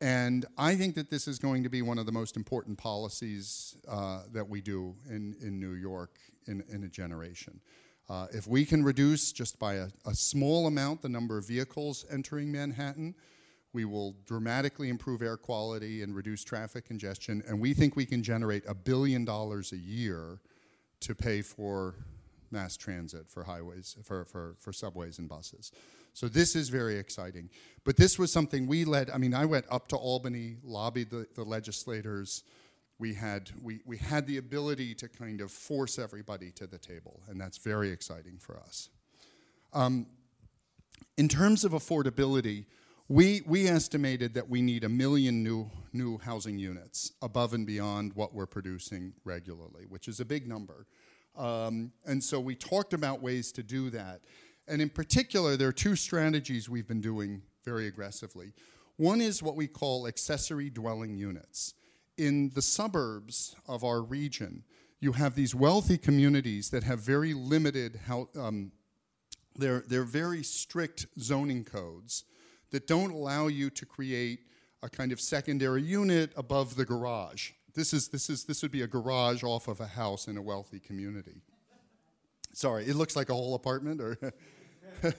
And I think that this is going to be one of the most important policies uh, that we do in, in New York in, in a generation. Uh, if we can reduce just by a, a, small amount the number of vehicles entering Manhattan, We will dramatically improve air quality and reduce traffic congestion. And we think we can generate a billion dollars a year to pay for mass transit, for highways, for, for, for subways and buses. So this is very exciting. But this was something we led. I mean, I went up to Albany, lobbied the, the legislators. We had, we, we had the ability to kind of force everybody to the table, and that's very exciting for us. Um, in terms of affordability, we, we estimated that we need a million new, new housing units above and beyond what we're producing regularly, which is a big number. Um, and so we talked about ways to do that. And in particular, there are two strategies we've been doing very aggressively. One is what we call accessory dwelling units. In the suburbs of our region, you have these wealthy communities that have very limited, um, they're, they're very strict zoning codes that don't allow you to create a kind of secondary unit above the garage. This, is, this, is, this would be a garage off of a house in a wealthy community. Sorry, it looks like a whole apartment or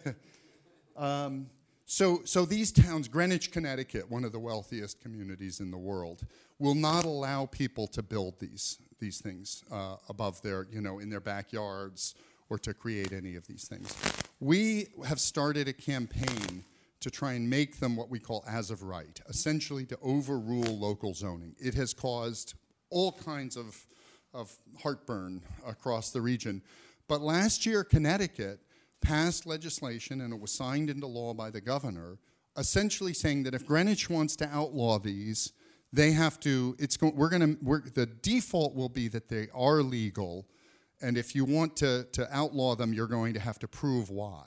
um, so, so these towns, Greenwich, Connecticut, one of the wealthiest communities in the world, will not allow people to build these, these things uh, above their, you know, in their backyards or to create any of these things. We have started a campaign to try and make them what we call as of right, essentially to overrule local zoning. It has caused all kinds of, of heartburn across the region. But last year, Connecticut passed legislation and it was signed into law by the governor, essentially saying that if Greenwich wants to outlaw these, they have to. It's go, we're going to. The default will be that they are legal, and if you want to to outlaw them, you're going to have to prove why.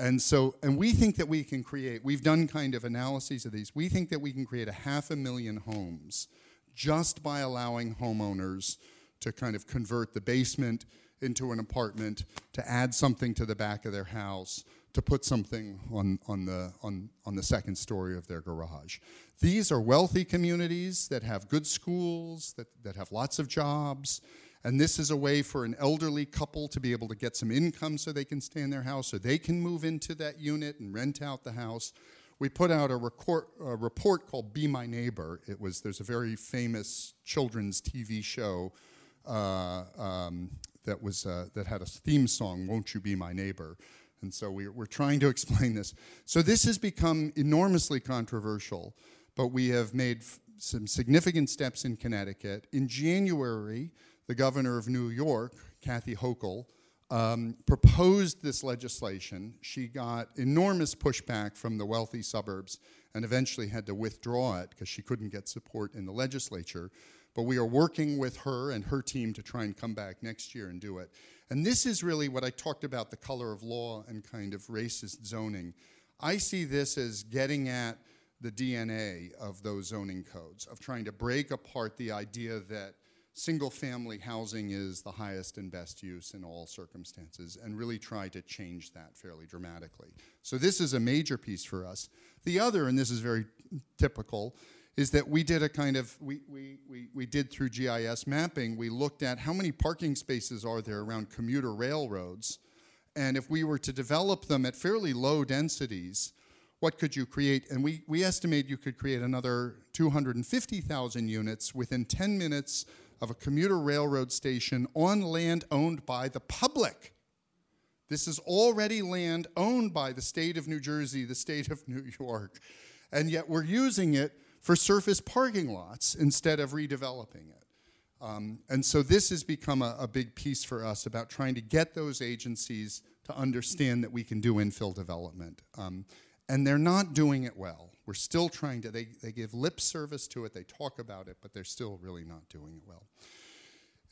And so, and we think that we can create. We've done kind of analyses of these. We think that we can create a half a million homes just by allowing homeowners to kind of convert the basement into an apartment, to add something to the back of their house, to put something on, on, the, on, on the second story of their garage. These are wealthy communities that have good schools, that, that have lots of jobs, and this is a way for an elderly couple to be able to get some income so they can stay in their house, so they can move into that unit and rent out the house. We put out a, record, a report called Be My Neighbor. It was there's a very famous children's TV show uh, um, that was uh, that had a theme song, "Won't You Be My Neighbor." And so we, we're trying to explain this. So this has become enormously controversial, but we have made f- some significant steps in Connecticut. In January, the governor of New York, Kathy Hochul, um, proposed this legislation. She got enormous pushback from the wealthy suburbs and eventually had to withdraw it because she couldn't get support in the legislature. But we are working with her and her team to try and come back next year and do it. And this is really what I talked about the color of law and kind of racist zoning. I see this as getting at the DNA of those zoning codes, of trying to break apart the idea that single family housing is the highest and best use in all circumstances and really try to change that fairly dramatically. So, this is a major piece for us. The other, and this is very typical, is that we did a kind of we, we, we, we did through gis mapping we looked at how many parking spaces are there around commuter railroads. And if we were to develop them at fairly low densities what could you create? And we, we estimate you could create another 250000 units within 10 minutes of a commuter railroad station on land owned by the public. This is already land owned by the state of new jersey the state of new york. And yet we're using it for surface parking lots instead of redeveloping it. Um, and so this has become a, a, big piece for us about trying to get those agencies to understand that we can do infill development. Um, and they're not doing it well. We're still trying to, they, they give lip service to it, they talk about it, but they're still really not doing it well.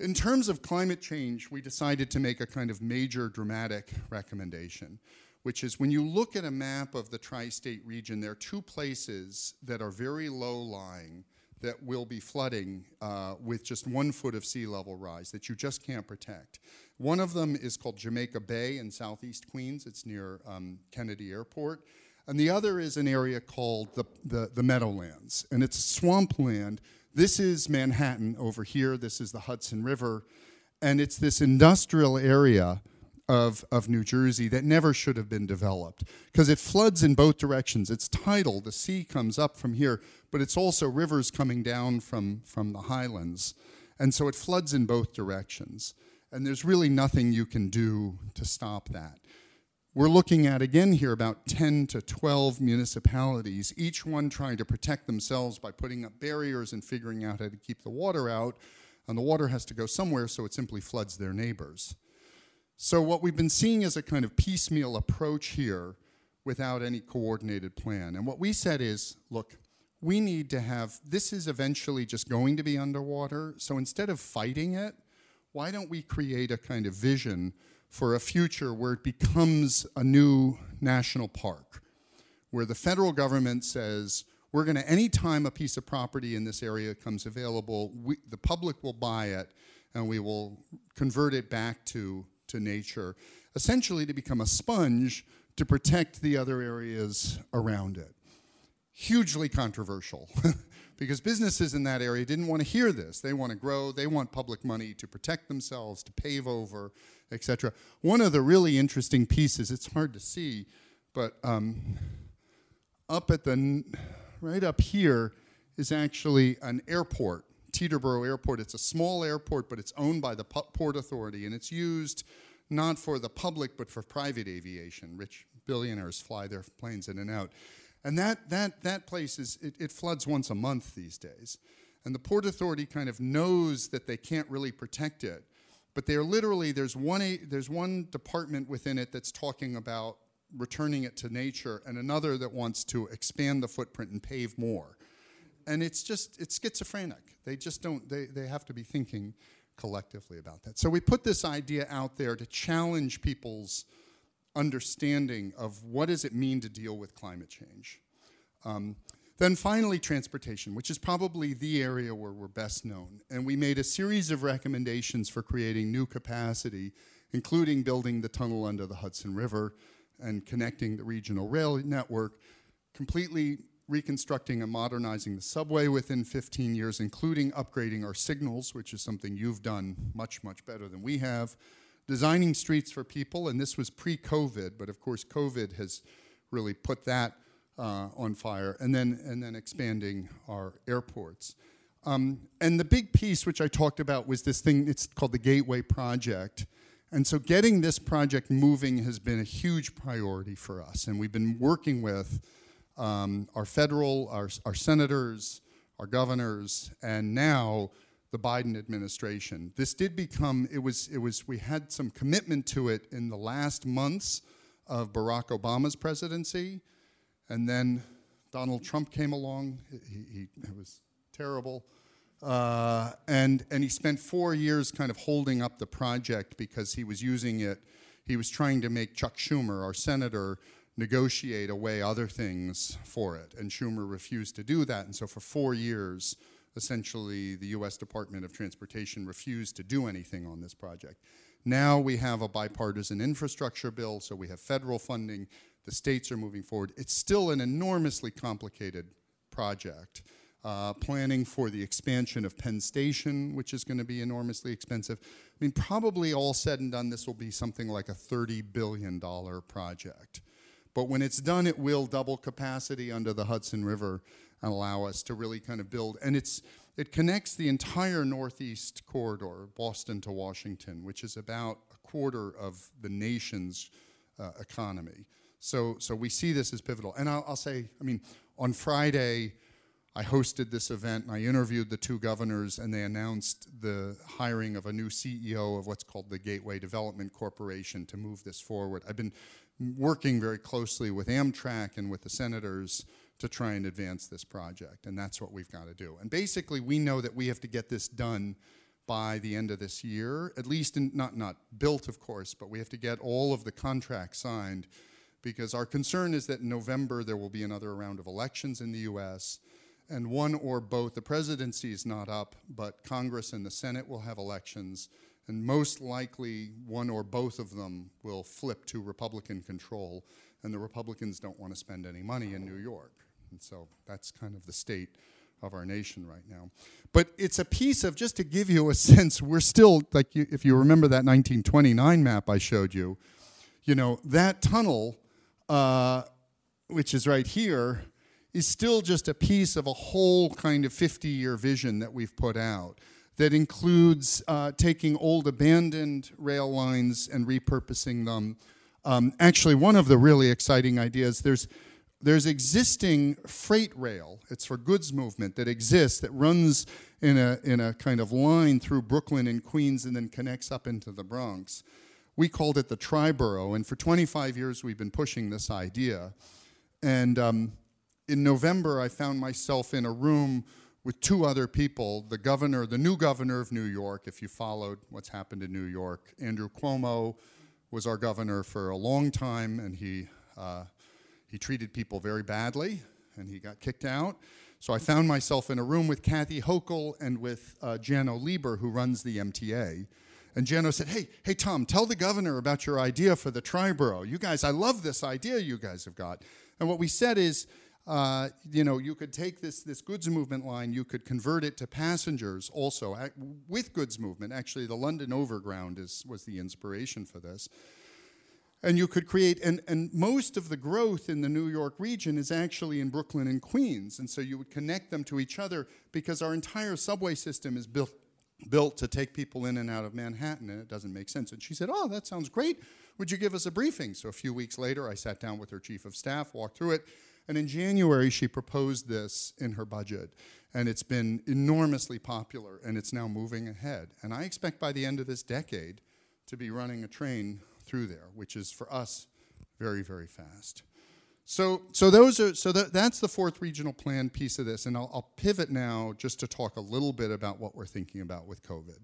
In terms of climate change, we decided to make a kind of major dramatic recommendation which is when you look at a map of the tri state region, there are two places that are very low lying that will be flooding uh, with just one foot of sea level rise that you just can't protect. One of them is called Jamaica Bay in southeast Queens, it's near um, Kennedy Airport. And the other is an area called the, the, the Meadowlands, and it's swampland. This is Manhattan over here, this is the Hudson River, and it's this industrial area of, of New Jersey that never should have been developed because it floods in both directions. It's tidal, the sea comes up from here, but it's also rivers coming down from, from the highlands. And so it floods in both directions. And there's really nothing you can do to stop that. We're looking at, again, here about 10 to 12 municipalities, each one trying to protect themselves by putting up barriers and figuring out how to keep the water out. And the water has to go somewhere, so it simply floods their neighbors. So, what we've been seeing is a kind of piecemeal approach here without any coordinated plan. And what we said is look, we need to have this is eventually just going to be underwater. So, instead of fighting it, why don't we create a kind of vision for a future where it becomes a new national park, where the federal government says, we're going to, anytime a piece of property in this area comes available, we, the public will buy it and we will convert it back to to nature, essentially to become a sponge to protect the other areas around it. Hugely controversial. because businesses in that area didn't want to hear this. They want to grow, they want public money to protect themselves, to pave over, etc. One of the really interesting pieces, it's hard to see, but um, up at the, right up here is actually an airport Teterboro Airport. It's a small airport, but it's owned by the Port Authority, and it's used not for the public, but for private aviation. Rich billionaires fly their planes in and out. And that, that, that place is, it, it floods once a month these days. And the Port Authority kind of knows that they can't really protect it. But they're literally, there's one, there's one department within it that's talking about returning it to nature, and another that wants to expand the footprint and pave more. And it's just, it's schizophrenic. They just don't, they, they have to be thinking collectively about that. So we put this idea out there to challenge people's understanding of what does it mean to deal with climate change. Um, then finally, transportation, which is probably the area where we're best known. And we made a series of recommendations for creating new capacity, including building the tunnel under the Hudson River and connecting the regional rail network, completely reconstructing and modernizing the subway within 15 years, including upgrading our signals, which is something you've done much, much better than we have, designing streets for people, and this was pre-COVID, but of course COVID has really put that uh, on fire, and then, and then expanding our airports. Um, and the big piece, which I talked about, was this thing, it's called the Gateway Project. And so getting this project moving has been a huge priority for us, and we've been working with um, our federal, our, our senators, our governors, and now the Biden administration. This did become, it was, it was, we had some commitment to it in the last months of Barack Obama's presidency, and then Donald Trump came along. He, he it was terrible. Uh, and, and he spent four years kind of holding up the project because he was using it. He was trying to make Chuck Schumer, our senator, negotiate away other things for it. And Schumer refused to do that. And so for four years, essentially, the US Department of Transportation refused to do anything on this project. Now we have a bipartisan infrastructure bill, so we have federal funding. The states are moving forward. It's still an enormously complicated project. Uh, planning for the expansion of Penn Station, which is going to be enormously expensive. I mean, probably all said and done, this will be something like a $30 billion project. But when it's done, it will double capacity under the Hudson River and allow us to really kind of build. And it's, it connects the entire Northeast corridor, Boston to Washington, which is about a quarter of the nation's uh, economy. So, so we see this as pivotal. And I'll, I'll say, I mean, on Friday, I hosted this event and I interviewed the two governors, and they announced the hiring of a new CEO of what's called the Gateway Development Corporation to move this forward. I've been working very closely with Amtrak and with the senators to try and advance this project, and that's what we've got to do. And basically, we know that we have to get this done by the end of this year, at least in, not not built, of course, but we have to get all of the contracts signed, because our concern is that in November there will be another round of elections in the U.S. And one or both, the presidency is not up, but Congress and the Senate will have elections and most likely one or both of them will flip to Republican control, and the Republicans don't want to spend any money in New York. And so that's kind of the state of our nation right now. But it's a piece of, just to give you a sense, we're still, like, you, if you remember that 1929 map I showed you, you know, that tunnel, uh, which is right here, is still just a piece of a whole kind of 50 year vision that we've put out that includes uh, taking old abandoned rail lines and repurposing them. Um, actually, one of the really exciting ideas, there's there's existing freight rail. It's for goods movement that exists that runs in a in a kind of line through Brooklyn and Queens and then connects up into the Bronx. We called it the Triborough, and for 25 years we've been pushing this idea. And um, in November, I found myself in a room with two other people the governor, the new governor of New York, if you followed what's happened in New York. Andrew Cuomo was our governor for a long time, and he, uh, he treated people very badly, and he got kicked out. So I found myself in a room with Kathy Hochul and with uh, Janno Lieber, who runs the MTA. And Janno said, Hey, hey, Tom, tell the governor about your idea for the Triborough. You guys, I love this idea you guys have got. And what we said is, uh, you know, you could take this, this goods movement line, you could convert it to passengers also with goods movement. Actually, the London Overground is, was the inspiration for this. And you could create, and, and most of the growth in the New York region is actually in Brooklyn and Queens. And so you would connect them to each other because our entire subway system is built, built to take people in and out of Manhattan, and it doesn't make sense. And she said, Oh, that sounds great. Would you give us a briefing? So a few weeks later, I sat down with her chief of staff, walked through it and in January, she proposed this in her budget. And it's been enormously popular, and it's now moving ahead. And I expect by the end of this decade to be running a train through there, which is for us very, very fast. So, so those are so that, that's the fourth regional plan piece of this, and I'll, I'll pivot now just to talk a little bit about what we're thinking about with COVID.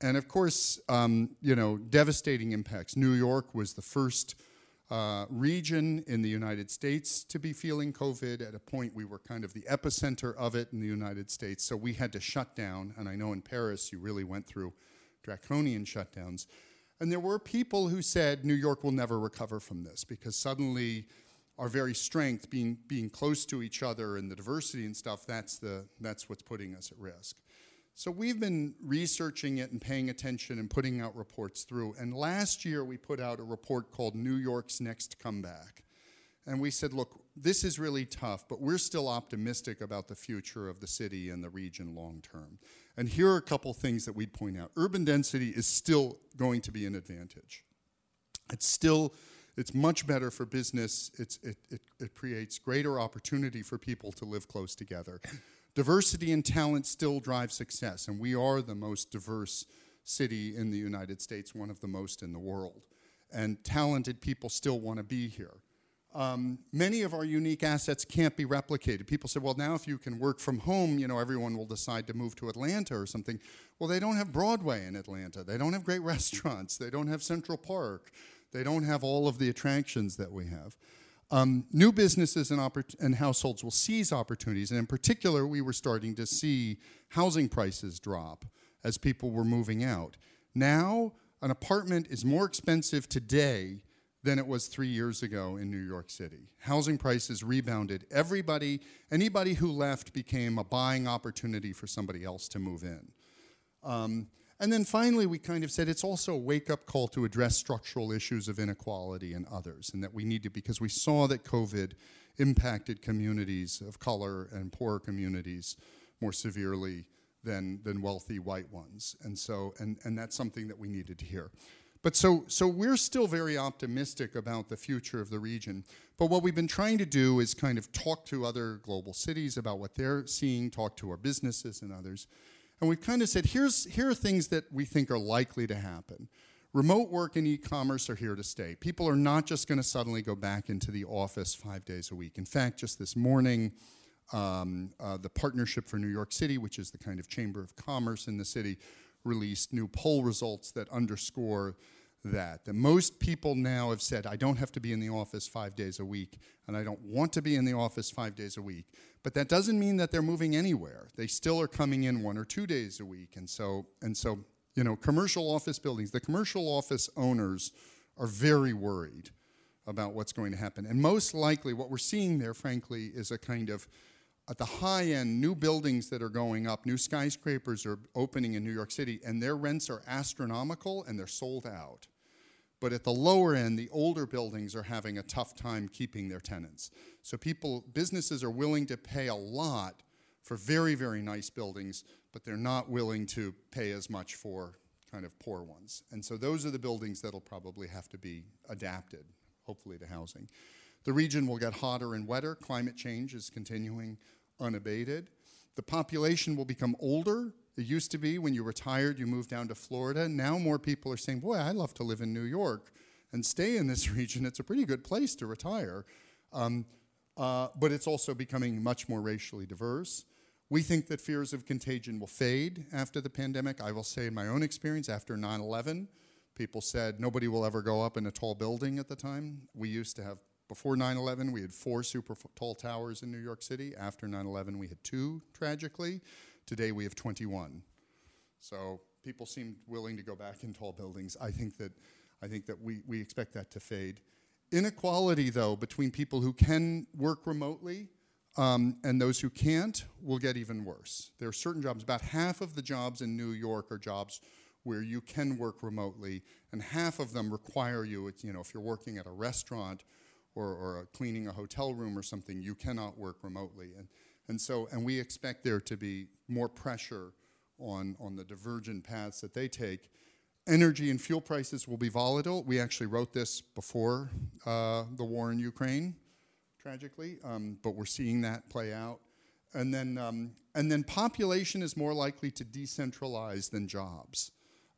And of course, um, you know, devastating impacts. New York was the first uh, region in the United States to be feeling COVID. At a point, we were kind of the epicenter of it in the United States, so we had to shut down. And I know in Paris, you really went through draconian shutdowns. And there were people who said New York will never recover from this because suddenly our very strength, being, being close to each other and the diversity and stuff, that's, the, that's what's putting us at risk. So we've been researching it and paying attention and putting out reports through. And last year we put out a report called New York's Next Comeback. And we said, look, this is really tough, but we're still optimistic about the future of the city and the region long term. And here are a couple things that we'd point out. Urban density is still going to be an advantage. It's still, it's much better for business. It's, it, it, it creates greater opportunity for people to live close together. Diversity and talent still drive success, and we are the most diverse city in the United States, one of the most in the world. And talented people still want to be here. Um, many of our unique assets can't be replicated. People say, well, now if you can work from home, you know, everyone will decide to move to Atlanta or something. Well, they don't have Broadway in Atlanta. They don't have great restaurants. They don't have Central Park. They don't have all of the attractions that we have. Um, new businesses and, oppor- and households will seize opportunities, and in particular, we were starting to see housing prices drop as people were moving out. Now, an apartment is more expensive today than it was three years ago in New York City. Housing prices rebounded. Everybody, anybody who left became a buying opportunity for somebody else to move in. Um, and then finally, we kind of said it's also a wake up call to address structural issues of inequality and others, and that we need to, because we saw that COVID impacted communities of color and poorer communities more severely than, than wealthy white ones. And so, and, and that's something that we needed to hear. But so, so we're still very optimistic about the future of the region. But what we've been trying to do is kind of talk to other global cities about what they're seeing, talk to our businesses and others, and we've kind of said, here's, here are things that we think are likely to happen. Remote work and e commerce are here to stay. People are not just going to suddenly go back into the office five days a week. In fact, just this morning, um, uh, the Partnership for New York City, which is the kind of chamber of commerce in the city, released new poll results that underscore that. That most people now have said, I don't have to be in the office five days a week, and I don't want to be in the office five days a week. But that doesn't mean that they're moving anywhere. They still are coming in one or two days a week. And so, and so, you know, commercial office buildings, the commercial office owners are very worried about what's going to happen. And most likely, what we're seeing there, frankly, is a kind of at the high end, new buildings that are going up, new skyscrapers are opening in New York City, and their rents are astronomical and they're sold out. But at the lower end, the older buildings are having a tough time keeping their tenants. So people, businesses are willing to pay a lot for very, very nice buildings, but they're not willing to pay as much for kind of poor ones. And so those are the buildings that'll probably have to be adapted, hopefully, to housing. The region will get hotter and wetter. Climate change is continuing unabated. The population will become older. It used to be when you retired, you moved down to Florida. Now more people are saying, Boy, I'd love to live in New York and stay in this region. It's a pretty good place to retire. Um, uh, but it's also becoming much more racially diverse. We think that fears of contagion will fade after the pandemic. I will say, in my own experience, after 9 11, people said nobody will ever go up in a tall building at the time. We used to have before 9 11, we had four super tall towers in New York City. After 9 11, we had two, tragically. Today, we have 21. So people seem willing to go back in tall buildings. I think that, I think that we, we expect that to fade. Inequality, though, between people who can work remotely um, and those who can't will get even worse. There are certain jobs, about half of the jobs in New York are jobs where you can work remotely, and half of them require you, you know, if you're working at a restaurant or, or cleaning a hotel room or something, you cannot work remotely. And, and so, and we expect there to be more pressure on, on the divergent paths that they take. Energy and fuel prices will be volatile. We actually wrote this before uh, the war in Ukraine, tragically, um, but we're seeing that play out. And then, um, and then population is more likely to decentralize than jobs.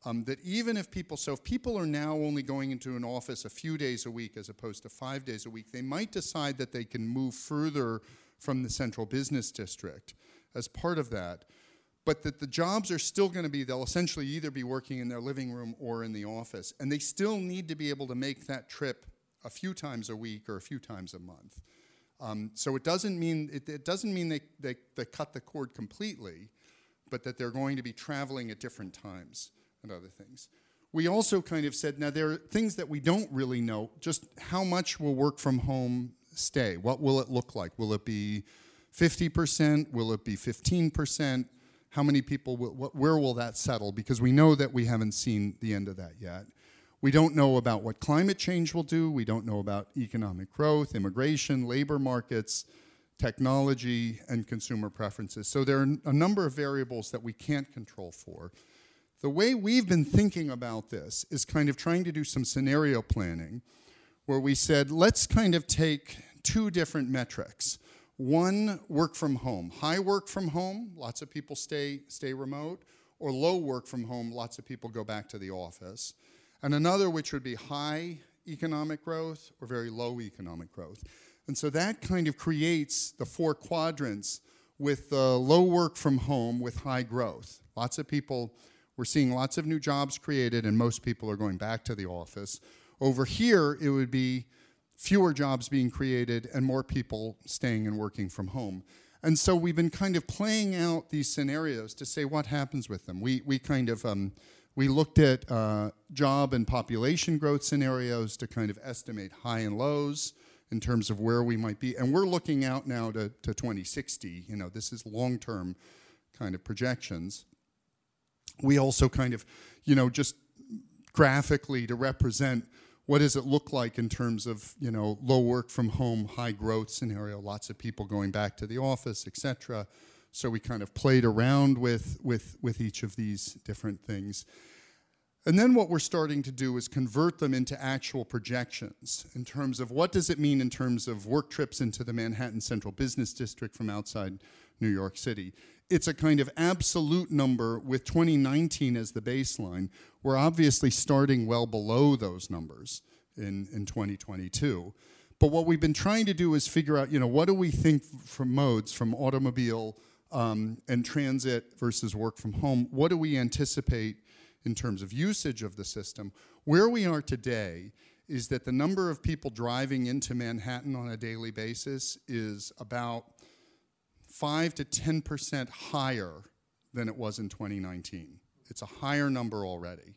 Um, that even if people, so if people are now only going into an office a few days a week as opposed to five days a week, they might decide that they can move further from the central business district as part of that. But that the jobs are still going to be, they'll essentially either be working in their living room or in the office. And they still need to be able to make that trip a few times a week or a few times a month. Um, so it doesn't mean, it, it doesn't mean they, they, they cut the cord completely, but that they're going to be traveling at different times and other things. We also kind of said, now there are things that we don't really know, just how much will work from home stay? What will it look like? Will it be 50%? Will it be 15%? How many people, will, where will that settle? Because we know that we haven't seen the end of that yet. We don't know about what climate change will do. We don't know about economic growth, immigration, labor markets, technology, and consumer preferences. So there are a number of variables that we can't control for. The way we've been thinking about this is kind of trying to do some scenario planning where we said, let's kind of take two different metrics. One, work from home. High work from home, lots of people stay, stay remote, or low work from home, lots of people go back to the office. And another, which would be high economic growth or very low economic growth. And so that kind of creates the four quadrants with the low work from home with high growth. Lots of people we're seeing lots of new jobs created, and most people are going back to the office. Over here, it would be fewer jobs being created and more people staying and working from home. And so we've been kind of playing out these scenarios to say what happens with them. We, we kind of um, we looked at uh, job and population growth scenarios to kind of estimate high and lows in terms of where we might be. And we're looking out now to, to 2060. You know, this is long-term kind of projections we also kind of, you know, just graphically to represent what does it look like in terms of, you know, low work from home, high growth scenario, lots of people going back to the office, et cetera. So we kind of played around with, with, with each of these different things. And then what we're starting to do is convert them into actual projections in terms of what does it mean in terms of work trips into the Manhattan Central Business District from outside New York City it's a kind of absolute number with 2019 as the baseline. We're obviously starting well below those numbers in, in 2022. But what we've been trying to do is figure out, you know, what do we think from modes, from automobile um, and transit versus work from home? What do we anticipate in terms of usage of the system? Where we are today is that the number of people driving into Manhattan on a daily basis is about 5 to 10% higher than it was in 2019. It's a higher number already.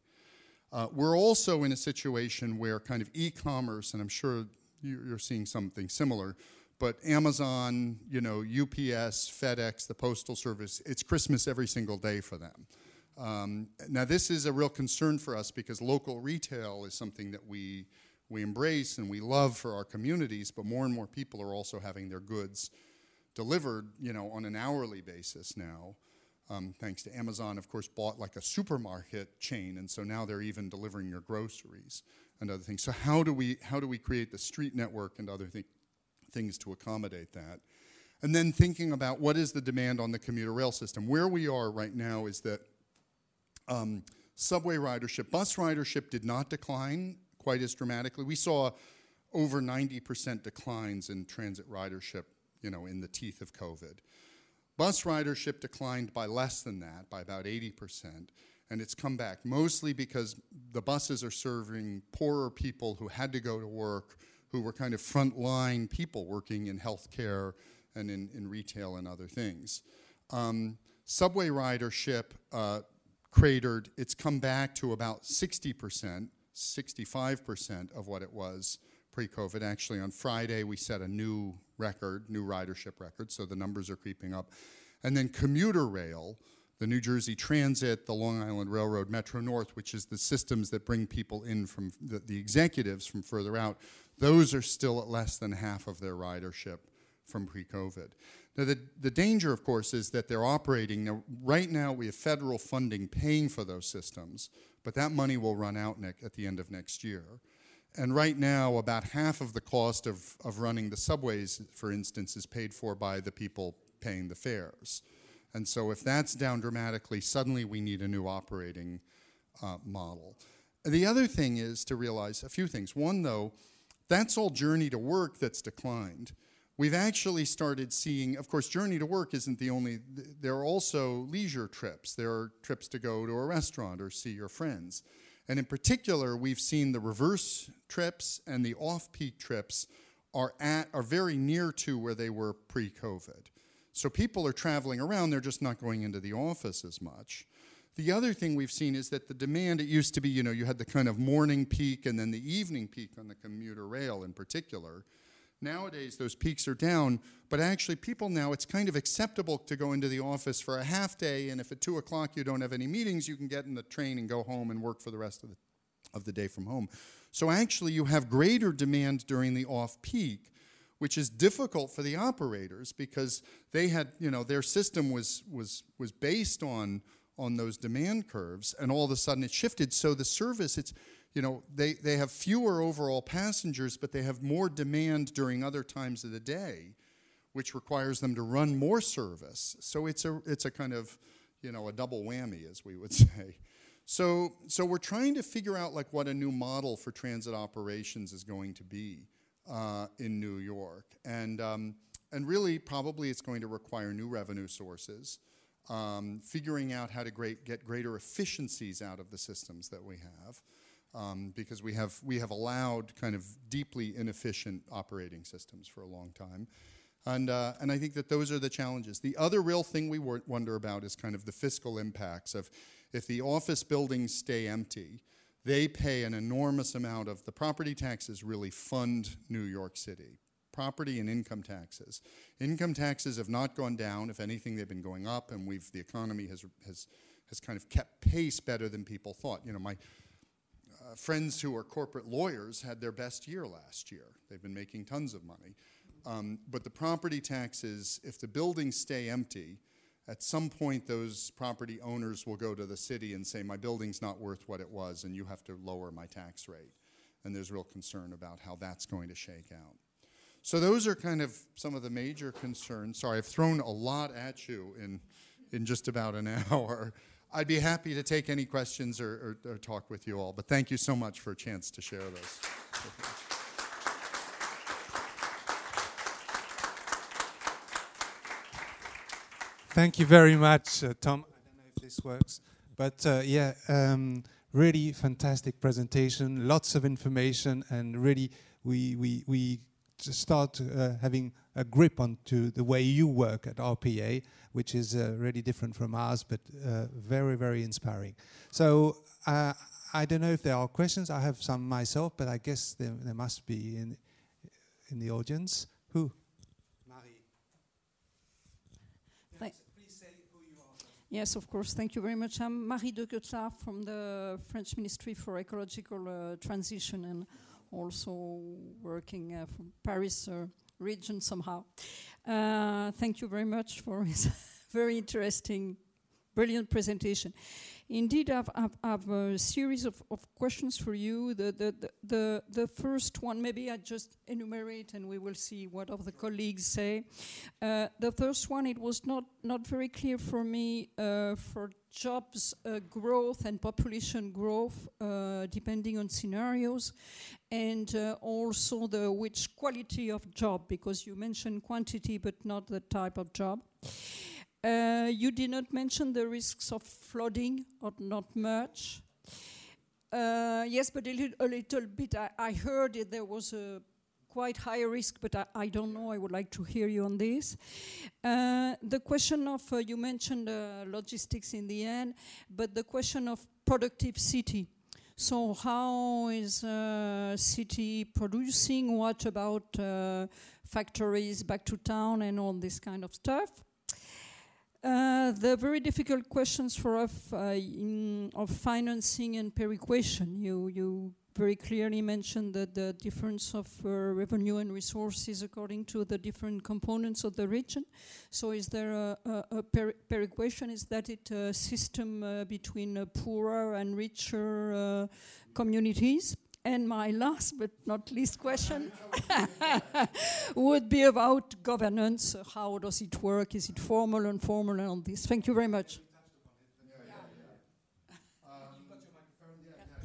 Uh, we're also in a situation where kind of e commerce, and I'm sure you're seeing something similar, but Amazon, you know, UPS, FedEx, the Postal Service, it's Christmas every single day for them. Um, now, this is a real concern for us because local retail is something that we, we embrace and we love for our communities, but more and more people are also having their goods delivered, you know, on an hourly basis now. Um, thanks to Amazon, of course, bought like a supermarket chain, and so now they're even delivering your groceries and other things. So how do we how do we create the street network and other things? things to accommodate that. And then thinking about what is the demand on the commuter rail system. Where we are right now is that um, subway ridership, bus ridership did not decline quite as dramatically. We saw over 90% declines in transit ridership, you know, in the teeth of COVID. Bus ridership declined by less than that, by about 80%, and it's come back mostly because the buses are serving poorer people who had to go to work who were kind of frontline people working in healthcare and in, in retail and other things. Um, subway ridership uh, cratered. It's come back to about 60%, 65% of what it was pre-COVID. Actually, on Friday, we set a new record, new ridership record, so the numbers are creeping up. And then commuter rail, the New Jersey Transit, the Long Island Railroad, Metro North, which is the systems that bring people in from the, the executives from further out, those are still at less than half of their ridership from pre-COVID. Now, the, the danger, of course, is that they're operating. Now, right now, we have federal funding paying for those systems, but that money will run out at the end of next year. And right now, about half of the cost of, of running the subways, for instance, is paid for by the people paying the fares. And so if that's down dramatically, suddenly we need a new operating uh, model. The other thing is to realize a few things. One, though, that's all journey to work that's declined. We've actually started seeing, of course, journey to work isn't the only, there are also leisure trips. There are trips to go to a restaurant or see your friends. And in particular, we've seen the reverse trips and the off peak trips are, at, are very near to where they were pre COVID. So people are traveling around, they're just not going into the office as much. The other thing we've seen is that the demand, it used to be, you know, you had the kind of morning peak and then the evening peak on the commuter rail in particular. Nowadays, those peaks are down, but actually, people now, it's kind of acceptable to go into the office for a half day, and if at 2 o'clock you don't have any meetings, you can get in the train and go home and work for the rest of the, of the day from home. So, actually, you have greater demand during the off peak, which is difficult for the operators because they had, you know, their system was, was, was based on on those demand curves, and all of a sudden it shifted. So the service, it's, you know, they, they have fewer overall passengers, but they have more demand during other times of the day, which requires them to run more service. So it's a, it's a kind of, you know, a double whammy, as we would say. So, so we're trying to figure out like what a new model for transit operations is going to be uh, in New York, and um, and really probably it's going to require new revenue sources um, figuring out how to great, get greater efficiencies out of the systems that we have. Um, because we have, we have allowed kind of deeply inefficient operating systems for a long time. And, uh, and I think that those are the challenges. The other real thing we wonder about is kind of the fiscal impacts of if the office buildings stay empty, they pay an enormous amount of the property taxes really fund New York City property and income taxes. Income taxes have not gone down. If anything, they've been going up, and we've the economy has has has kind of kept pace better than people thought. You know, my uh, friends who are corporate lawyers had their best year last year. They've been making tons of money. Um, but the property taxes, if the buildings stay empty, at some point those property owners will go to the city and say, My building's not worth what it was, and you have to lower my tax rate. And there's real concern about how that's going to shake out. So those are kind of some of the major concerns. Sorry, I've thrown a lot at you in, in just about an hour. I'd be happy to take any questions or, or, or talk with you all, but thank you so much for a chance to share this. Thank you very much, uh, Tom. I don't know if this works, but uh, yeah, um, really fantastic presentation, lots of information, and really we, we, we to start uh, having a grip onto the way you work at RPA, which is uh, really different from ours, but uh, very, very inspiring. So uh, I don't know if there are questions. I have some myself, but I guess there, there must be in in the audience. Who? Marie. Yes, of course. Thank you very much. I'm Marie de Goetard from the French Ministry for Ecological uh, Transition and also working uh, from Paris uh, region somehow. Uh, thank you very much for this very interesting, brilliant presentation. Indeed, I've, I've, I've a series of, of, questions for you. The, the, the, the, first one, maybe I just enumerate and we will see what of the colleagues say. Uh, the first one, it was not, not very clear for me uh, for jobs uh, growth and population growth uh, depending on scenarios and uh, also the which quality of job because you mentioned quantity but not the type of job. Uh, you did not mention the risks of flooding, or not much. Uh, yes, but a, li a little bit. I, I, heard that there was a quite high risk, but I, I, don't know. I would like to hear you on this. Uh, the question of, uh, you mentioned uh, logistics in the end, but the question of productive city. So how is uh, city producing? What about factories back to town and all this kind of stuff? Uh, the very difficult questions for us uh, of financing and perequation. You, you very clearly mentioned that the difference of uh, revenue and resources according to the different components of the region. So is there a, a, a? Is that it a system uh, between poorer and richer uh, communities? And my last but not least question would be about governance. How does it work? Is it formal, and informal, and all this? Thank you very much.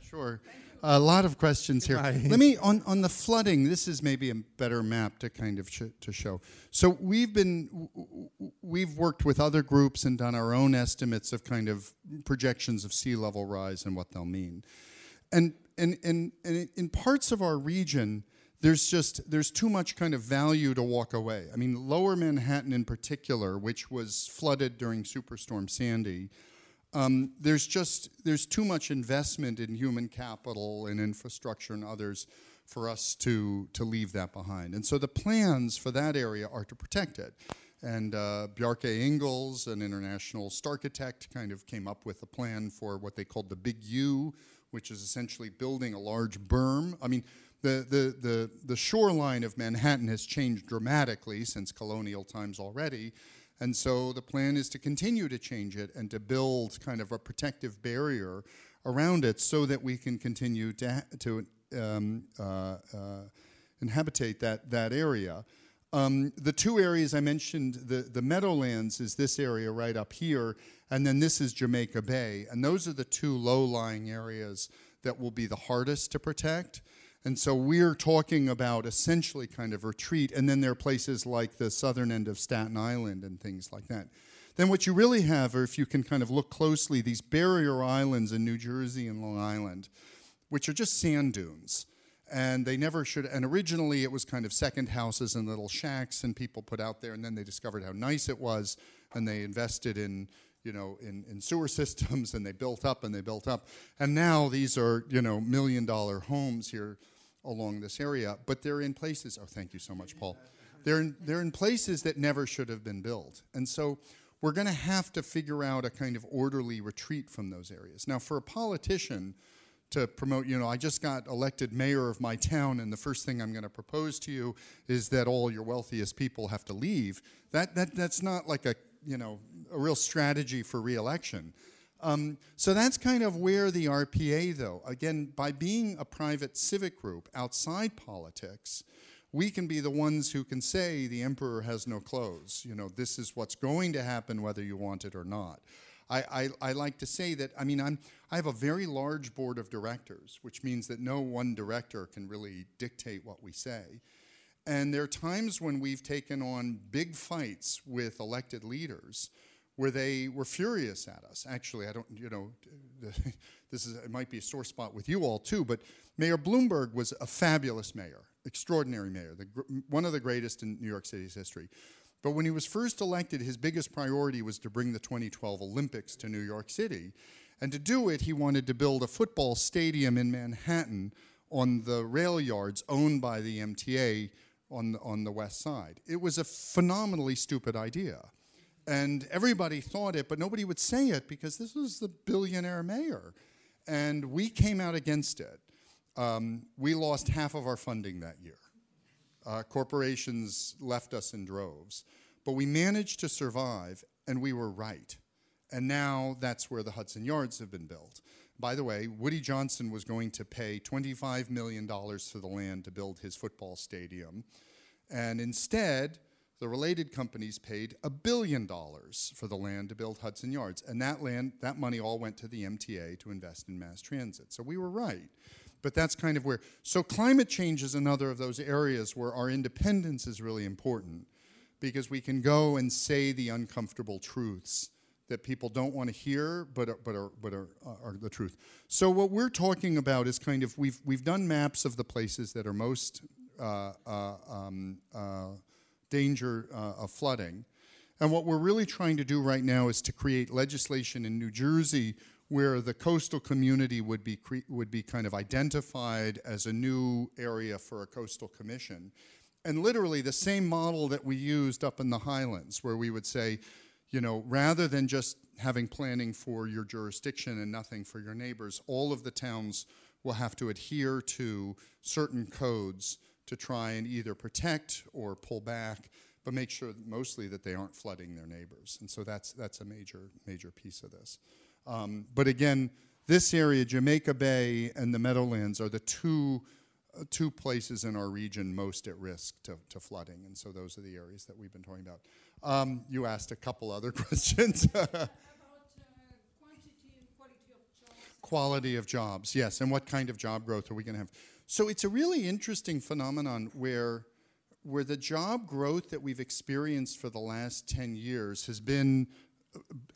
Sure. A lot of questions here. Let me on on the flooding. This is maybe a better map to kind of sh to show. So we've been we've worked with other groups and done our own estimates of kind of projections of sea level rise and what they'll mean. And and, and, and in parts of our region, there's just there's too much kind of value to walk away. I mean, Lower Manhattan in particular, which was flooded during Superstorm Sandy, um, there's just there's too much investment in human capital and infrastructure and others for us to to leave that behind. And so the plans for that area are to protect it. And uh, Bjarke Ingels, an international architect, kind of came up with a plan for what they called the Big U, which is essentially building a large berm. I mean, the, the, the, the shoreline of Manhattan has changed dramatically since colonial times already. And so the plan is to continue to change it and to build kind of a protective barrier around it so that we can continue to, to um, uh, uh, inhabitate that, that area. Um, the two areas I mentioned, the, the Meadowlands is this area right up here, and then this is Jamaica Bay. And those are the two low-lying areas that will be the hardest to protect. And so we're talking about essentially kind of retreat, and then there are places like the southern end of Staten Island and things like that. Then what you really have, or if you can kind of look closely, these barrier islands in New Jersey and Long Island, which are just sand dunes and they never should and originally it was kind of second houses and little shacks and people put out there and then they discovered how nice it was and they invested in you know in, in sewer systems and they built up and they built up. And now these are you know million dollar homes here along this area but they're in places oh thank you so much paul. They're in, they're in places that never should have been built. And so we're going to have to figure out a kind of orderly retreat from those areas. Now for a politician to promote, you know, I just got elected mayor of my town, and the first thing I'm going to propose to you is that all your wealthiest people have to leave. That, that, that's not like a, you know, a real strategy for reelection. Um, so that's kind of where the RPA, though, again, by being a private civic group outside politics, we can be the ones who can say the emperor has no clothes. You know, this is what's going to happen whether you want it or not. I, I, I, like to say that, I mean, I'm, I have a very large board of directors, which means that no one director can really dictate what we say. And there are times when we've taken on big fights with elected leaders where they were furious at us. Actually, I don't, you know, this is, it might be a sore spot with you all too, but Mayor Bloomberg was a fabulous mayor, extraordinary mayor, the, one of the greatest in New York City's history. But when he was first elected, his biggest priority was to bring the 2012 Olympics to New York City. And to do it, he wanted to build a football stadium in Manhattan on the rail yards owned by the MTA on the, on the west side. It was a phenomenally stupid idea. And everybody thought it, but nobody would say it because this was the billionaire mayor. And we came out against it. Um, we lost half of our funding that year. Uh, corporations left us in droves. But we managed to survive, and we were right. And now that's where the Hudson Yards have been built. By the way, Woody Johnson was going to pay $25 million for the land to build his football stadium. And instead, the related companies paid a billion dollars for the land to build Hudson Yards. And that land, that money all went to the MTA to invest in mass transit. So we were right. But that's kind of where, so climate change is another of those areas where our independence is really important because we can go and say the uncomfortable truths that people don't want to hear, but are, but are but are, are the truth. So what we're talking about is kind of we've we've done maps of the places that are most uh, uh, um, uh, danger uh, of flooding, and what we're really trying to do right now is to create legislation in New Jersey where the coastal community would be would be kind of identified as a new area for a coastal commission, and literally the same model that we used up in the Highlands, where we would say you know, rather than just having planning for your jurisdiction and nothing for your neighbors, all of the towns will have to adhere to certain codes to try and either protect or pull back, but make sure mostly that they aren't flooding their neighbors. And so that's, that's a major, major piece of this. Um, but again, this area, Jamaica Bay and the Meadowlands, are the two, uh, two places in our region most at risk to, to flooding. And so those are the areas that we've been talking about. Um, you asked a couple other questions. uh, quality of jobs, yes, and what kind of job growth are we going to have? So it's a really interesting phenomenon where where the job growth that we've experienced for the last 10 years has been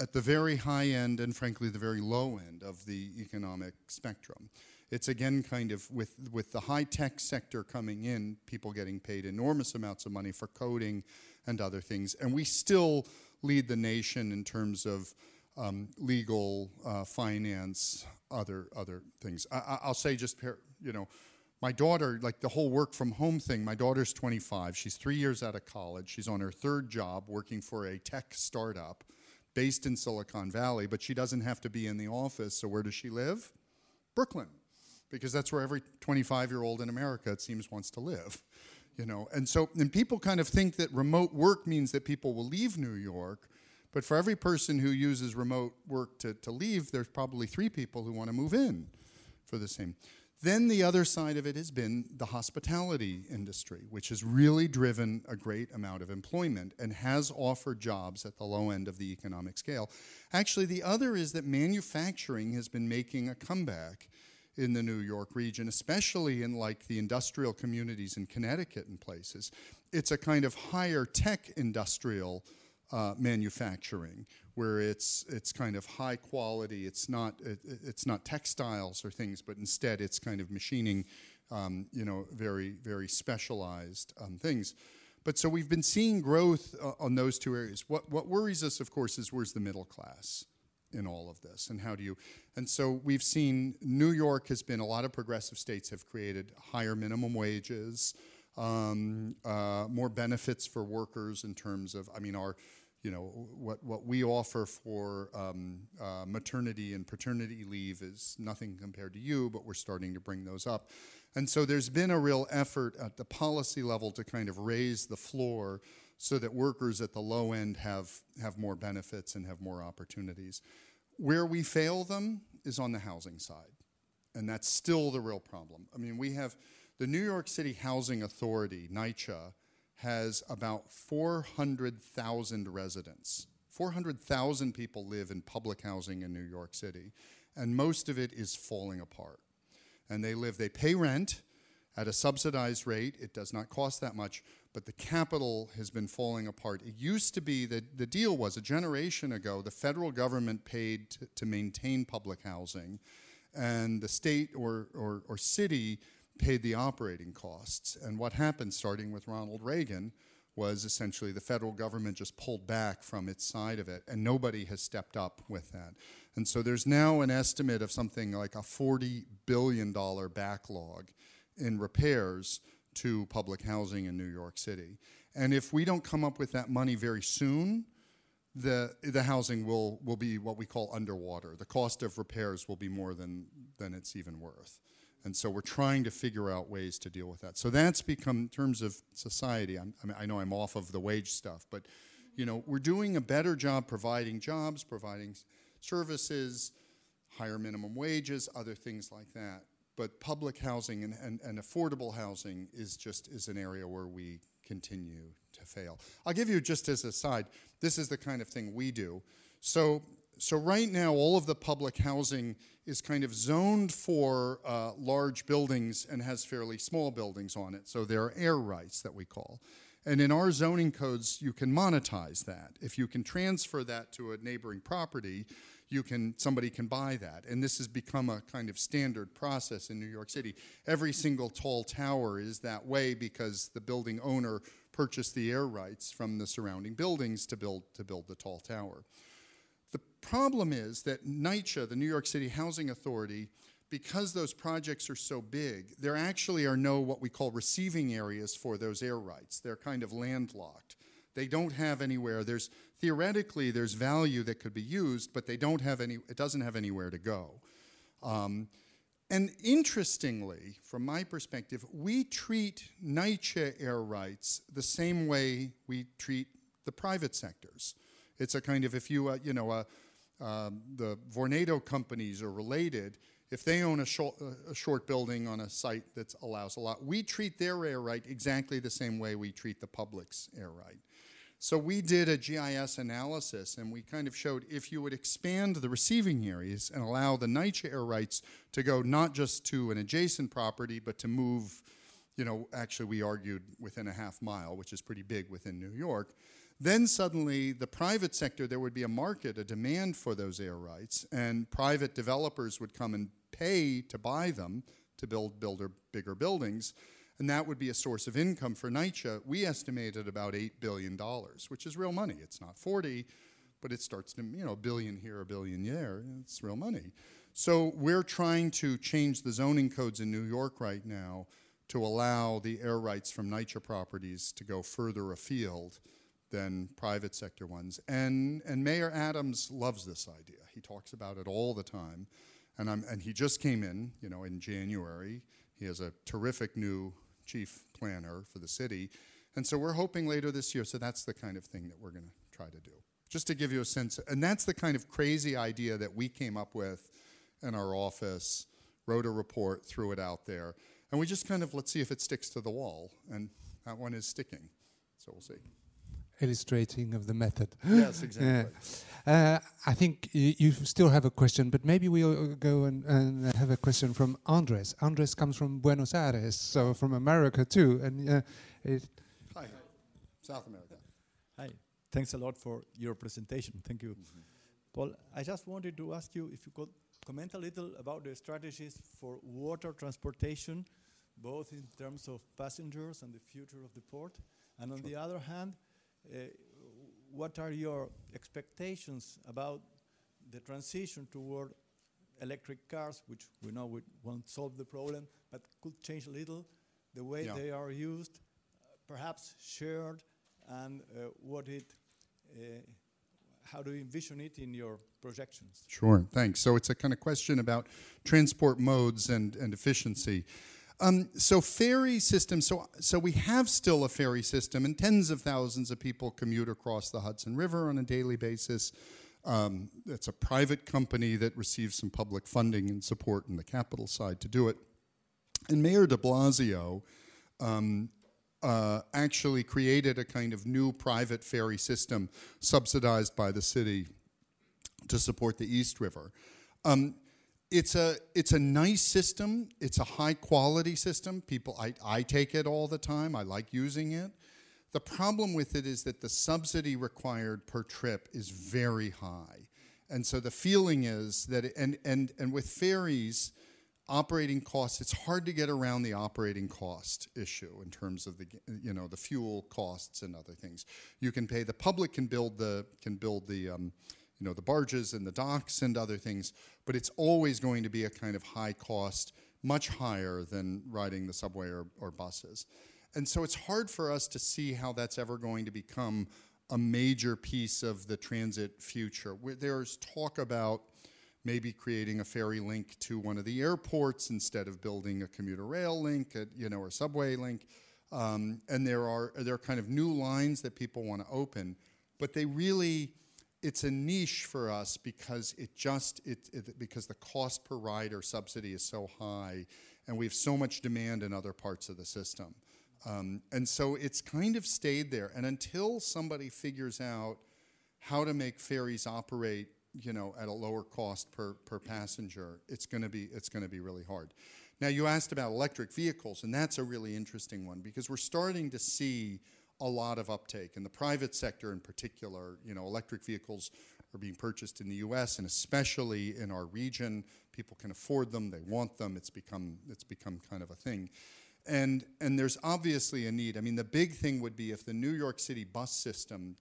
at the very high end and frankly the very low end of the economic spectrum. It's again kind of with with the high tech sector coming in, people getting paid enormous amounts of money for coding and other things. And we still lead the nation in terms of um, legal, uh, finance, other other things. I, will say just you know, my daughter, like the whole work from home thing. My daughter's 25. She's three years out of college. She's on her third job working for a tech startup based in Silicon Valley, but she doesn't have to be in the office. So where does she live? Brooklyn, because that's where every 25 year old in America, it seems, wants to live you know and so and people kind of think that remote work means that people will leave new york but for every person who uses remote work to, to leave there's probably three people who want to move in for the same then the other side of it has been the hospitality industry which has really driven a great amount of employment and has offered jobs at the low end of the economic scale actually the other is that manufacturing has been making a comeback in the New York region, especially in like the industrial communities in Connecticut and places. It's a kind of higher tech industrial uh, manufacturing where it's it's kind of high quality. It's not it, it's not textiles or things, but instead it's kind of machining, um, you know, very very specialized um, things. But so we've been seeing growth uh, on those two areas. What what worries us, of course, is where's the middle class in all of this and how do you and so we've seen new york has been a lot of progressive states have created higher minimum wages um, uh, more benefits for workers in terms of i mean our you know what what we offer for um, uh, maternity and paternity leave is nothing compared to you but we're starting to bring those up and so there's been a real effort at the policy level to kind of raise the floor so that workers at the low end have, have more benefits and have more opportunities. Where we fail them is on the housing side, and that's still the real problem. I mean, we have the New York City Housing Authority, NYCHA, has about 400,000 residents. 400,000 people live in public housing in New York City, and most of it is falling apart. And they live, they pay rent at a subsidized rate, it does not cost that much, but the capital has been falling apart. It used to be that the deal was a generation ago, the federal government paid to, to maintain public housing, and the state or, or, or city paid the operating costs. And what happened, starting with Ronald Reagan, was essentially the federal government just pulled back from its side of it, and nobody has stepped up with that. And so there's now an estimate of something like a $40 billion backlog in repairs to public housing in New York City. And if we don't come up with that money very soon, the the housing will will be what we call underwater. The cost of repairs will be more than than it's even worth. And so we're trying to figure out ways to deal with that. So that's become, in terms of society, I'm, I, know I'm off of the wage stuff, but you know, we're doing a better job providing jobs, providing services, higher minimum wages, other things like that. But public housing and, and, and affordable housing is just is an area where we continue to fail. I'll give you just as a side, this is the kind of thing we do. So so right now, all of the public housing is kind of zoned for uh, large buildings and has fairly small buildings on it. So there are air rights that we call. And in our zoning codes, you can monetize that. If you can transfer that to a neighboring property, you can somebody can buy that. And this has become a kind of standard process in New York City. Every single tall tower is that way because the building owner purchased the air rights from the surrounding buildings to build to build the tall tower. The problem is that NYCHA, the New York City Housing Authority, because those projects are so big, there actually are no what we call receiving areas for those air rights. They're kind of landlocked. They don't have anywhere. There's theoretically there's value that could be used, but they don't have any. It doesn't have anywhere to go. Um, and interestingly, from my perspective, we treat NYCHA air rights the same way we treat the private sectors. It's a kind of if you, uh, you know, uh, um, the Vornado companies are related. If they own a short, uh, a short building on a site that allows a lot, we treat their air right exactly the same way we treat the public's air right. So we did a GIS analysis and we kind of showed if you would expand the receiving areas and allow the NYCHA air rights to go not just to an adjacent property, but to move, you know, actually we argued within a half mile, which is pretty big within New York, then suddenly, the private sector, there would be a market, a demand for those air rights, and private developers would come and pay to buy them to build builder, bigger buildings, and that would be a source of income for NYCHA. We estimated about $8 billion, which is real money. It's not 40, but it starts to, you know, a billion here, a billion there. It's real money. So we're trying to change the zoning codes in New York right now to allow the air rights from NYCHA properties to go further afield than private sector ones. And, and Mayor Adams loves this idea. He talks about it all the time. And, I'm, and he just came in, you know, in January. He has a terrific new chief planner for the city. And so we're hoping later this year, so that's the kind of thing that we're going to try to do. Just to give you a sense, and that's the kind of crazy idea that we came up with in our office, wrote a report, threw it out there. And we just kind of, let's see if it sticks to the wall. And that one is sticking. So we'll see illustrating of the method. Yes, exactly. Uh, I think you still have a question, but maybe we'll go and, and, have a question from Andres. Andres comes from Buenos Aires, so from America too. And uh, Hi, South America. Hi, thanks a lot for your presentation. Thank you. Mm -hmm. Paul, I just wanted to ask you if you could comment a little about the strategies for water transportation, both in terms of passengers and the future of the port. And on sure. the other hand, what are your expectations about the transition toward electric cars, which we know we won't solve the problem, but could change a little the way yeah. they are used, uh, perhaps shared, and uh, what it, uh, how do you envision it in your projections? Sure, thanks. So it's a kind of question about transport modes and, and efficiency. Um, so ferry system, so, so we have still a ferry system, and tens of thousands of people commute across the Hudson River on a daily basis. Um, it's a private company that receives some public funding and support in the capital side to do it. And Mayor de Blasio um, uh, actually created a kind of new private ferry system subsidized by the city to support the East River. Um, it's a it's a nice system. It's a high quality system. People, I, I take it all the time. I like using it. The problem with it is that the subsidy required per trip is very high, and so the feeling is that it, and and and with ferries, operating costs. It's hard to get around the operating cost issue in terms of the you know the fuel costs and other things. You can pay the public can build the can build the um, you know, the barges and the docks and other things, but it's always going to be a kind of high cost, much higher than riding the subway or, or buses. And so it's hard for us to see how that's ever going to become a major piece of the transit future. There's talk about maybe creating a ferry link to one of the airports instead of building a commuter rail link, at, you know, or subway link. Um, and there are there are kind of new lines that people want to open, but they really it's a niche for us because it just it, it, because the cost per rider subsidy is so high, and we have so much demand in other parts of the system, um, and so it's kind of stayed there. And until somebody figures out how to make ferries operate, you know, at a lower cost per per passenger, it's going to be it's going to be really hard. Now, you asked about electric vehicles, and that's a really interesting one because we're starting to see a lot of uptake in the private sector in particular. You know, electric vehicles are being purchased in the U.S. and especially in our region. People can afford them; they want them. It's become it's become kind of a thing, and and there's obviously a need. I mean, the big thing would be if the New York City bus system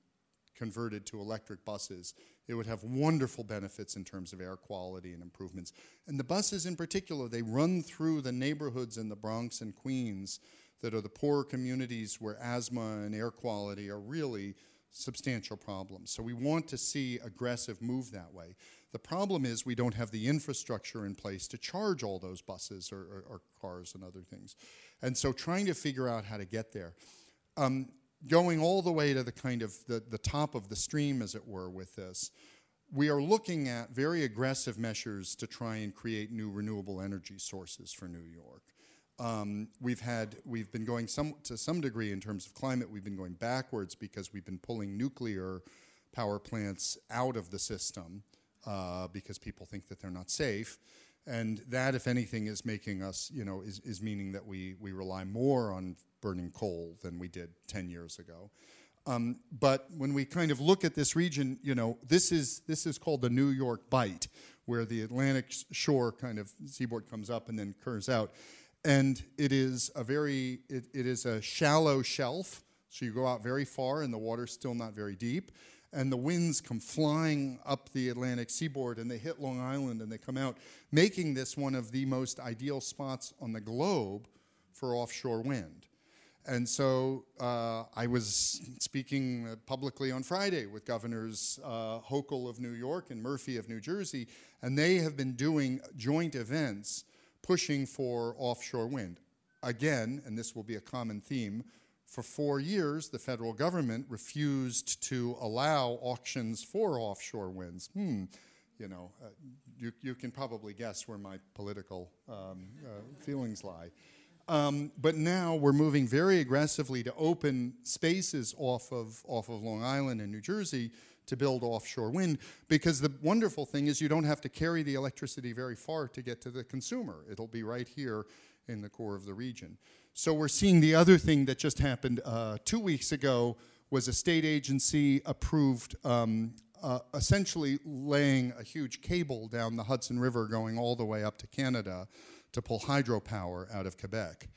converted to electric buses. It would have wonderful benefits in terms of air quality and improvements. And the buses in particular, they run through the neighborhoods in the Bronx and Queens that are the poorer communities where asthma and air quality are really substantial problems. So we want to see aggressive move that way. The problem is we don't have the infrastructure in place to charge all those buses or, or, or cars and other things. And so trying to figure out how to get there. Um, going all the way to the kind of the, the top of the stream, as it were, with this, we are looking at very aggressive measures to try and create new renewable energy sources for New York. Um, we've had we've been going some to some degree in terms of climate. We've been going backwards because we've been pulling nuclear power plants out of the system uh, because people think that they're not safe, and that, if anything, is making us you know is, is meaning that we we rely more on burning coal than we did 10 years ago. Um, but when we kind of look at this region, you know, this is this is called the New York Bight, where the Atlantic shore kind of seaboard comes up and then curves out, and it is a very it, it is a shallow shelf. So you go out very far, and the water's still not very deep, and the winds come flying up the Atlantic seaboard, and they hit Long Island, and they come out, making this one of the most ideal spots on the globe for offshore wind. And so uh, I was speaking publicly on Friday with Governors uh, Hochul of New York and Murphy of New Jersey, and they have been doing joint events pushing for offshore wind. Again, and this will be a common theme, for four years the federal government refused to allow auctions for offshore winds. Hmm, you know, uh, you, you can probably guess where my political um, uh, feelings lie. Um, but now we're moving very aggressively to open spaces off of, off of Long Island and New Jersey to build offshore wind because the wonderful thing is you don't have to carry the electricity very far to get to the consumer. It'll be right here in the core of the region. So we're seeing the other thing that just happened uh, two weeks ago was a state agency approved um, uh, essentially laying a huge cable down the Hudson River going all the way up to Canada to pull hydropower out of Quebec.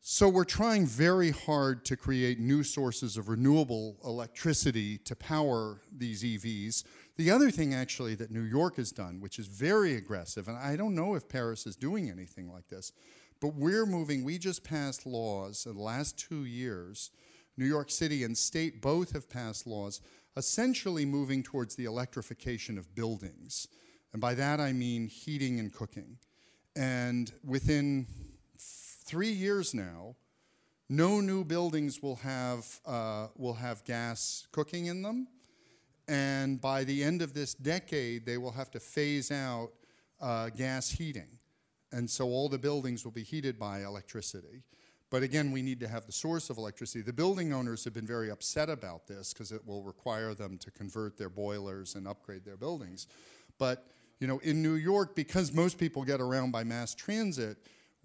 So we're trying very hard to create new sources of renewable electricity to power these EVs. The other thing, actually, that New York has done, which is very aggressive, and I don't know if Paris is doing anything like this, but we're moving, we just passed laws in the last two years. New York City and state both have passed laws essentially moving towards the electrification of buildings. And by that I mean heating and cooking. And within three years now, no new buildings will have, uh, will have gas cooking in them. And by the end of this decade, they will have to phase out uh, gas heating. And so all the buildings will be heated by electricity. But again, we need to have the source of electricity. The building owners have been very upset about this because it will require them to convert their boilers and upgrade their buildings. But you know, in New York, because most people get around by mass transit,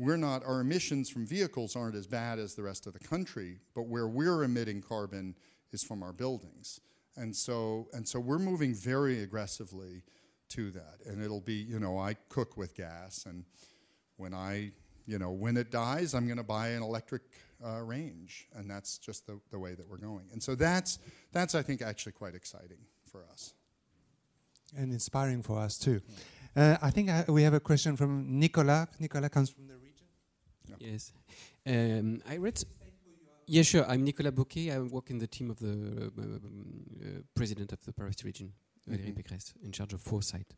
we're not, our emissions from vehicles aren't as bad as the rest of the country, but where we're emitting carbon is from our buildings. And so, and so we're moving very aggressively to that. And it'll be, you know, I cook with gas, and when I, you know, when it dies, I'm going to buy an electric uh, range, and that's just the, the way that we're going. And so that's, that's, I think, actually quite exciting for us and inspiring for us too. Uh, I think I, we have a question from Nicola. Nicola comes from the Yes, um, I read. yeah, sure. I'm Nicolas Bocquet. I work in the team of the uh, uh, president of the Paris region, Valérie Mhm. Pécresse, in charge of foresight.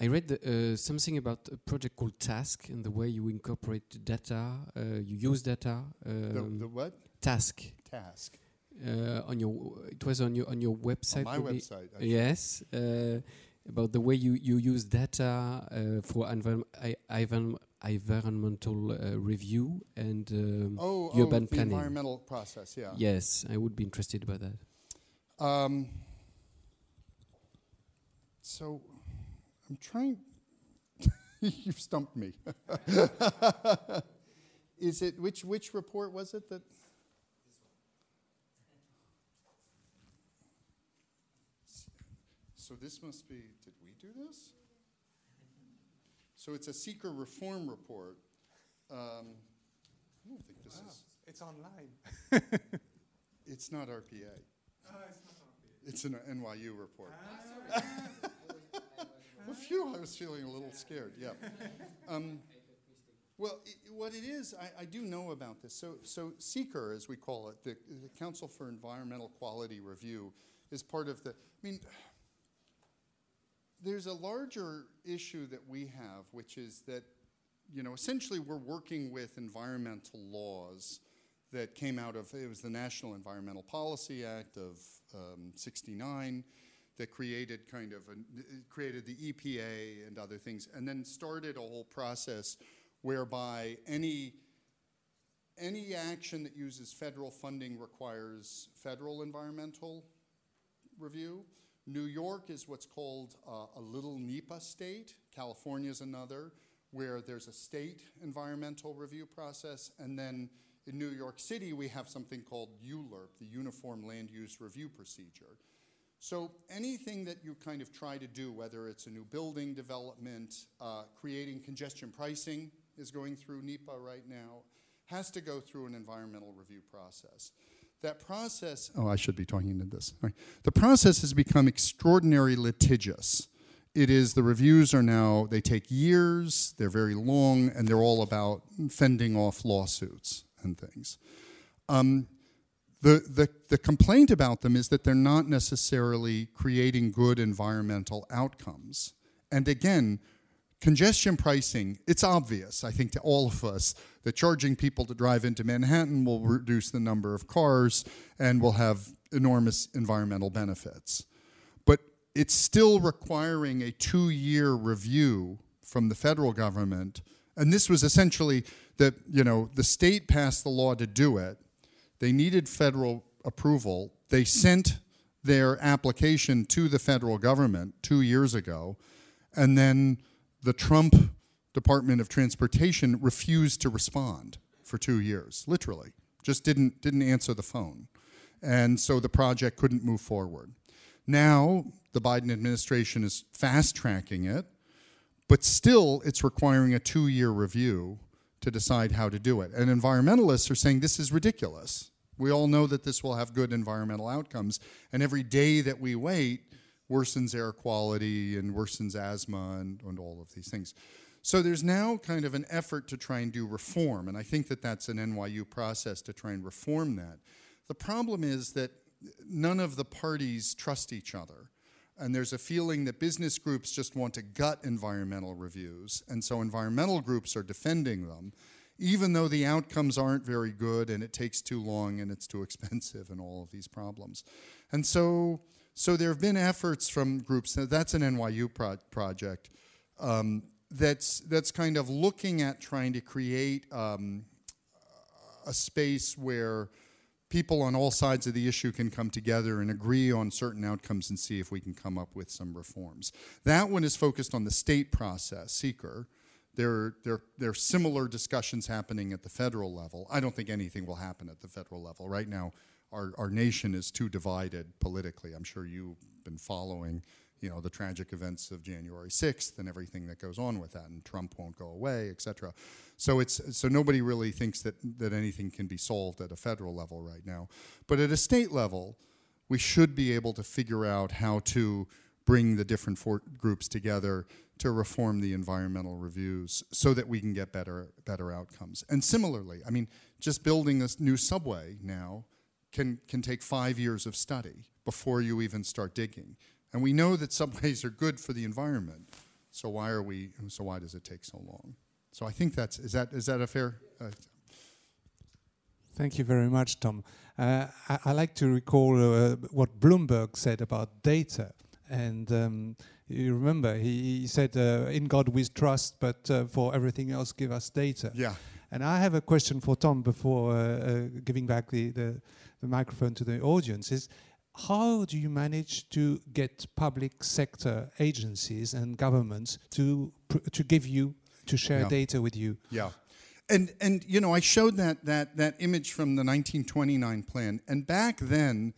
I read the, uh, something about a project called Task and the way you incorporate data, uh, you use data. The, Um, the what? task Task. uh, on your. It was on your on your website. On my website. I- Yes, uh, about the way you, you use data uh, for environmental uh, review and um, Oh, urban oh, the planning. environmental process, yeah. yes, I would be interested about that. Um, so I'm trying. You've stumped me. Is it which which report was it that? So this must be. Did we do this? So it's a SEQRA reform report. Um, I don't think this is. It's online. It's not RPA. It's an NYU report. well, phew, I was feeling a little scared. Yeah. Um, well, i what it is, I, I do know about this. So, so SEQRA, as we call it, the, the Council for Environmental Quality Review, is part of the. I mean, there's a larger issue that we have, which is that, you know, essentially we're working with environmental laws that came out of it was the National Environmental Policy Act of um, '69 that created kind of created the EPA and other things, and then started a whole process whereby any any action that uses federal funding requires federal environmental review. New York is what's called uh, a little NEPA state. California is another, where there's a state environmental review process. And then in New York City, we have something called ULURP, the Uniform Land Use Review Procedure. So anything that you kind of try to do, whether it's a new building development, uh, creating congestion pricing is going through NEPA right now, has to go through an environmental review process. That process, oh, I should be talking into this. Right. The process has become extraordinarily litigious. It is, the reviews are now, they take years, they're very long, and they're all about fending off lawsuits and things. Um, the, the, the complaint about them is that they're not necessarily creating good environmental outcomes. And again, congestion pricing, it's obvious, I think, to all of us that charging people to drive into Manhattan will reduce the number of cars and will have enormous environmental benefits. But it's still requiring a two year review from the federal government. And this was essentially that, you know, the state passed the law to do it. They needed federal approval. They sent their application to the federal government two years ago. And then the Trump Department of Transportation refused to respond for two years, literally. Just didn't, didn't answer the phone. And so the project couldn't move forward. Now, the Biden administration is fast tracking it, but still it's requiring a two year review to decide how to do it. And environmentalists are saying this is ridiculous. We all know that this will have good environmental outcomes, and every day that we wait worsens air quality and worsens asthma and, and all of these things. So there's now kind of an effort to try and do reform, and I think that that's an NYU process to try and reform that. The problem is that none of the parties trust each other. And there's a feeling that business groups just want to gut environmental reviews. And so environmental groups are defending them, even though the outcomes aren't very good and it takes too long and it's too expensive and all of these problems. And so, so there have been efforts from groups, that's an NYU pro- project, um, that's, that's kind of looking at trying to create um, a space where people on all sides of the issue can come together and agree on certain outcomes and see if we can come up with some reforms. That one is focused on the state process, SEQRA. There, there, there are similar discussions happening at the federal level. I don't think anything will happen at the federal level. Right now, our, our nation is too divided politically. I'm sure you've been following you know, the tragic events of January 6th and everything that goes on with that, and Trump won't go away, et cetera. So it's so nobody really thinks that that anything can be solved at a federal level right now. But at a state level, we should be able to figure out how to bring the different groups together to reform the environmental reviews so that we can get better better outcomes. And similarly, I mean, just building a new subway now can, can take five years of study before you even start digging. And we know that subways are good for the environment. So why are we, so why does it take so long? So I think that's, is that, is that a fair? Uh, Thank you very much, Tom. Uh, I, I, like to recall uh, what Bloomberg said about data. And um, you remember, he, he said, uh, In God we trust, but uh, for everything else, give us data. Yeah. And I have a question for Tom before uh, giving back the, the, the, microphone to the audience is how do you manage to get public sector agencies and governments to, to give you, to share yeah. data with you? Yeah. And, and you know, I showed that, that, that image from the 1929 plan. And back then,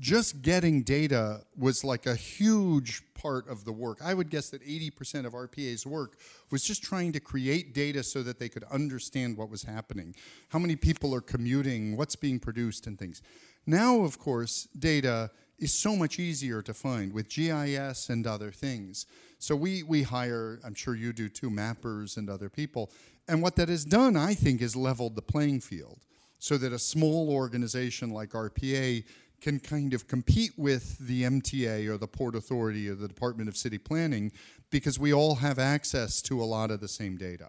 just getting data was like a huge part of the work. I would guess that 80% of RPA's work was just trying to create data so that they could understand what was happening, how many people are commuting, what's being produced, and things. Now, of course, data is so much easier to find with GIS and other things. So we, we hire, I'm sure you do too, mappers and other people. And what that has done, I think, is leveled the playing field so that a small organization like RPA can kind of compete with the MTA or the Port Authority or the Department of City Planning because we all have access to a lot of the same data.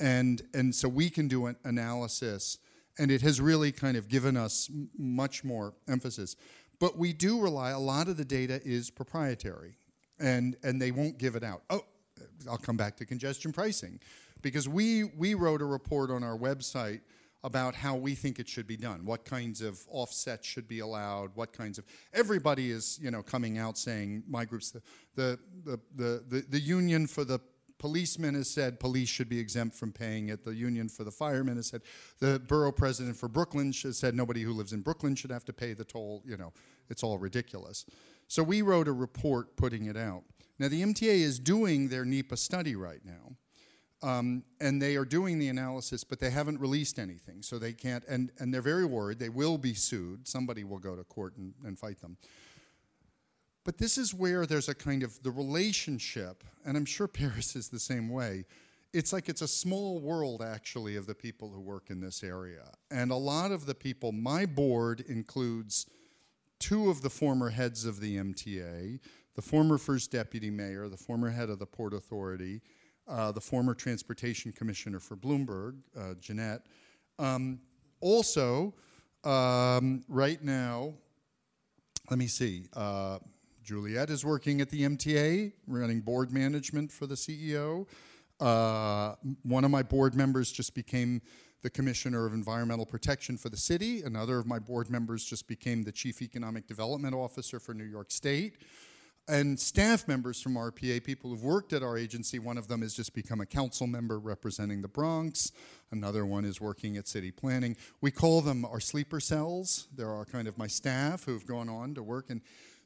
And, and so we can do an analysis, and it has really kind of given us much more emphasis. But we do rely, a lot of the data is proprietary, and, and they won't give it out. Oh, I'll come back to congestion pricing. Because we, we wrote a report on our website about how we think it should be done, what kinds of offsets should be allowed, what kinds of everybody is you know coming out saying my group's the the the the, the, the union for the policemen has said police should be exempt from paying it. The union for the firemen has said the borough president for Brooklyn has said nobody who lives in Brooklyn should have to pay the toll. You know, it's all ridiculous. So we wrote a report putting it out. Now the MTA is doing their NEPA study right now. Um, and they are doing the analysis, but they haven't released anything, so they can't. And, and they're very worried. They will be sued. Somebody will go to court and, and fight them. But this is where there's a kind of the relationship, and I'm sure Paris is the same way. It's like it's a small world, actually, of the people who work in this area. And a lot of the people, my board includes two of the former heads of the MTA, the former first deputy mayor, the former head of the Port Authority, uh, the former transportation commissioner for Bloomberg, uh, Janette. Um, also, um, right now, let me see, uh, Juliet is working at the MTA, running board management for the CEO. Uh, one of my board members just became the Commissioner of Environmental Protection for the city. Another of my board members just became the Chief Economic Development Officer for New York State and staff members from RPA, people who've worked at our agency. One of them has just become a council member representing the Bronx. Another one is working at city planning. We call them our sleeper cells. There are kind of my staff who've gone on to work. And,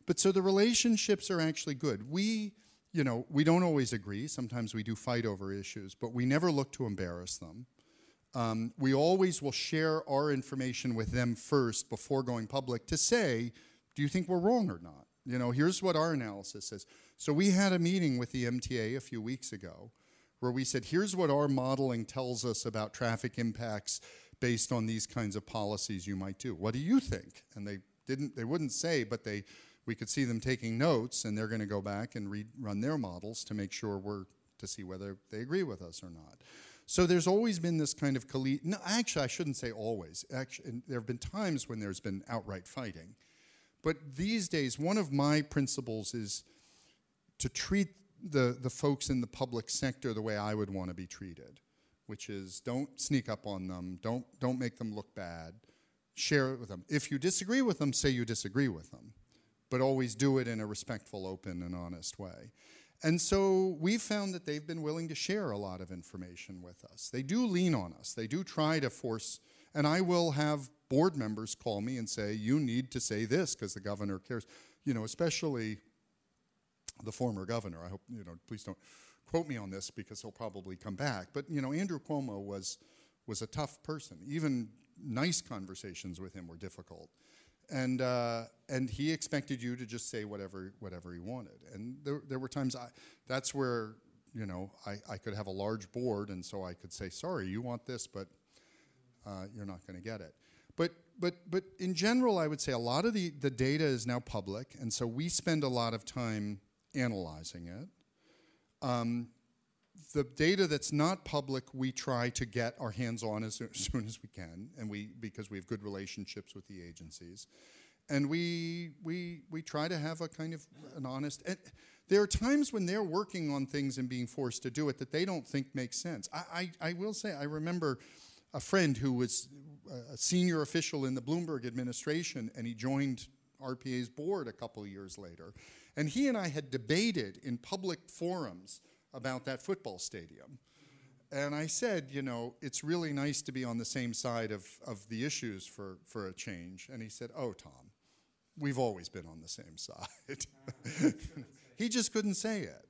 but so the relationships are actually good. We, you know, we don't always agree. Sometimes we do fight over issues, but we never look to embarrass them. Um, we always will share our information with them first before going public to say, do you think we're wrong or not? You know, here's what our analysis says. So we had a meeting with the MTA a few weeks ago where we said, here's what our modeling tells us about traffic impacts based on these kinds of policies you might do. What do you think? And they didn't they wouldn't say, but they we could see them taking notes and they're going to go back and read, run their models to make sure we're to see whether they agree with us or not. So there's always been this kind of collegiate. No, actually, I shouldn't say always. Actually, there have been times when there's been outright fighting. But these days, one of my principles is to treat the, the folks in the public sector the way I would want to be treated, which is don't sneak up on them, don't, don't make them look bad, share it with them. If you disagree with them, say you disagree with them, but always do it in a respectful, open, and honest way. And so we've found that they've been willing to share a lot of information with us. They do lean on us, they do try to force, and I will have board members call me and say, you need to say this because the governor cares. You know, especially the former governor. I hope, you know, please don't quote me on this because he'll probably come back. But, you know, Andrew Cuomo was, was a tough person. Even nice conversations with him were difficult. And, uh, and he expected you to just say whatever, whatever he wanted. And there, there were times I, that's where, you know, I, I could have a large board and so I could say, sorry, you want this, but uh, you're not going to get it. But, but, but in general, I would say a lot of the, the data is now public, and so we spend a lot of time analyzing it. Um, the data that's not public, we try to get our hands on as soon as we can, and we because we have good relationships with the agencies, and we we we try to have a kind of an honest. There are times when they're working on things and being forced to do it that they don't think makes sense. I I, I will say I remember a friend who was a senior official in the Bloomberg administration, and he joined RPA's board a couple of years later, and he and I had debated in public forums about that football stadium. And I said, you know, it's really nice to be on the same side of, of the issues for, for a change. And he said, oh, Tom, we've always been on the same side. he just couldn't say it.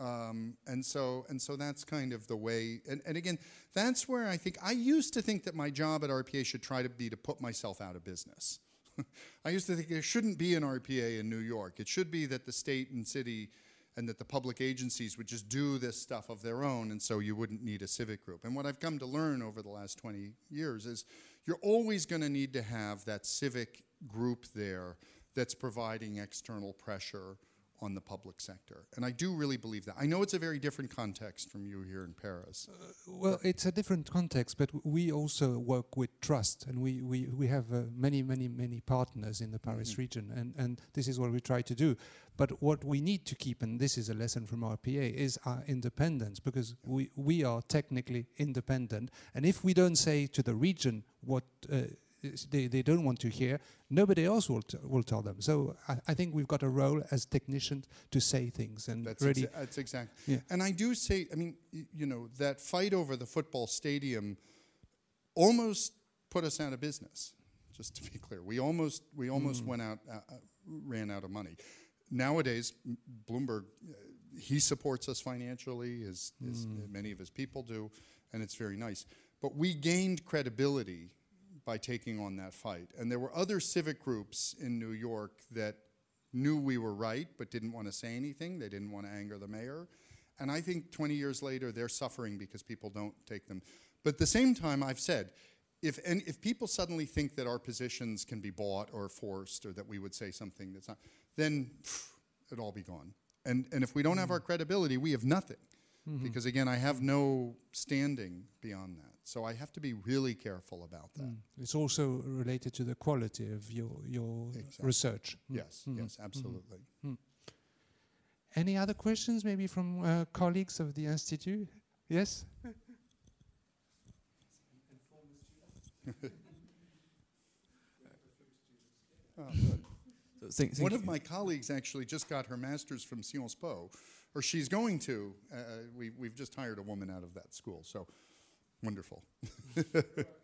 Um, and so and so that's kind of the way and, and again that's where i think i used to think that my job at rpa should try to be to put myself out of business i used to think there shouldn't be an rpa in new york it should be that the state and city and that the public agencies would just do this stuff of their own, and so you wouldn't need a civic group. And what I've come to learn over the last 20 years is you're always going to need to have that civic group there that's providing external pressure on the public sector. And I do really believe that. I know it's a very different context from you here in Paris. Uh, well, it's a different context, but we also work with trust, and we, we, we have uh, many, many, many partners in the Paris mm -hmm. region, and, and this is what we try to do. But what we need to keep, and this is a lesson from RPA, is our independence, because we, we are technically independent. And if we don't say to the region what uh, they, they don't want to hear, nobody else will, will tell them. So I, I, think we've got a role as technicians to say things and that's really. Exa that's exactly. Yeah. And I do say, I mean, you know, that fight over the football stadium almost put us out of business. Just to be clear, we almost we almost mm. went out, uh, uh, ran out of money. Nowadays, Bloomberg, uh, he supports us financially, as, mm. as many of his people do, and it's very nice. But we gained credibility by taking on that fight. And there were other civic groups in New York that knew we were right but didn't want to say anything. They didn't want to anger the mayor. And I think 20 years later, they're suffering because people don't take them. But at the same time, I've said, if, and if people suddenly think that our positions can be bought or forced or that we would say something that's not, then it'll all be gone. And, and if we don't mm. have our credibility, we have nothing. Mm -hmm. Because again, I have no standing beyond that. So I have to be really careful about that. Mm. It's also related to the quality of your your exactly. research. Mm. Yes, -hmm. yes, absolutely. -hmm. Any other questions, maybe from uh, colleagues of the institute? Yes. oh, so One of my colleagues actually just got her master's from Sciences Po, or she's going to. Uh, we, we've just hired a woman out of that school, so Wonderful. okay.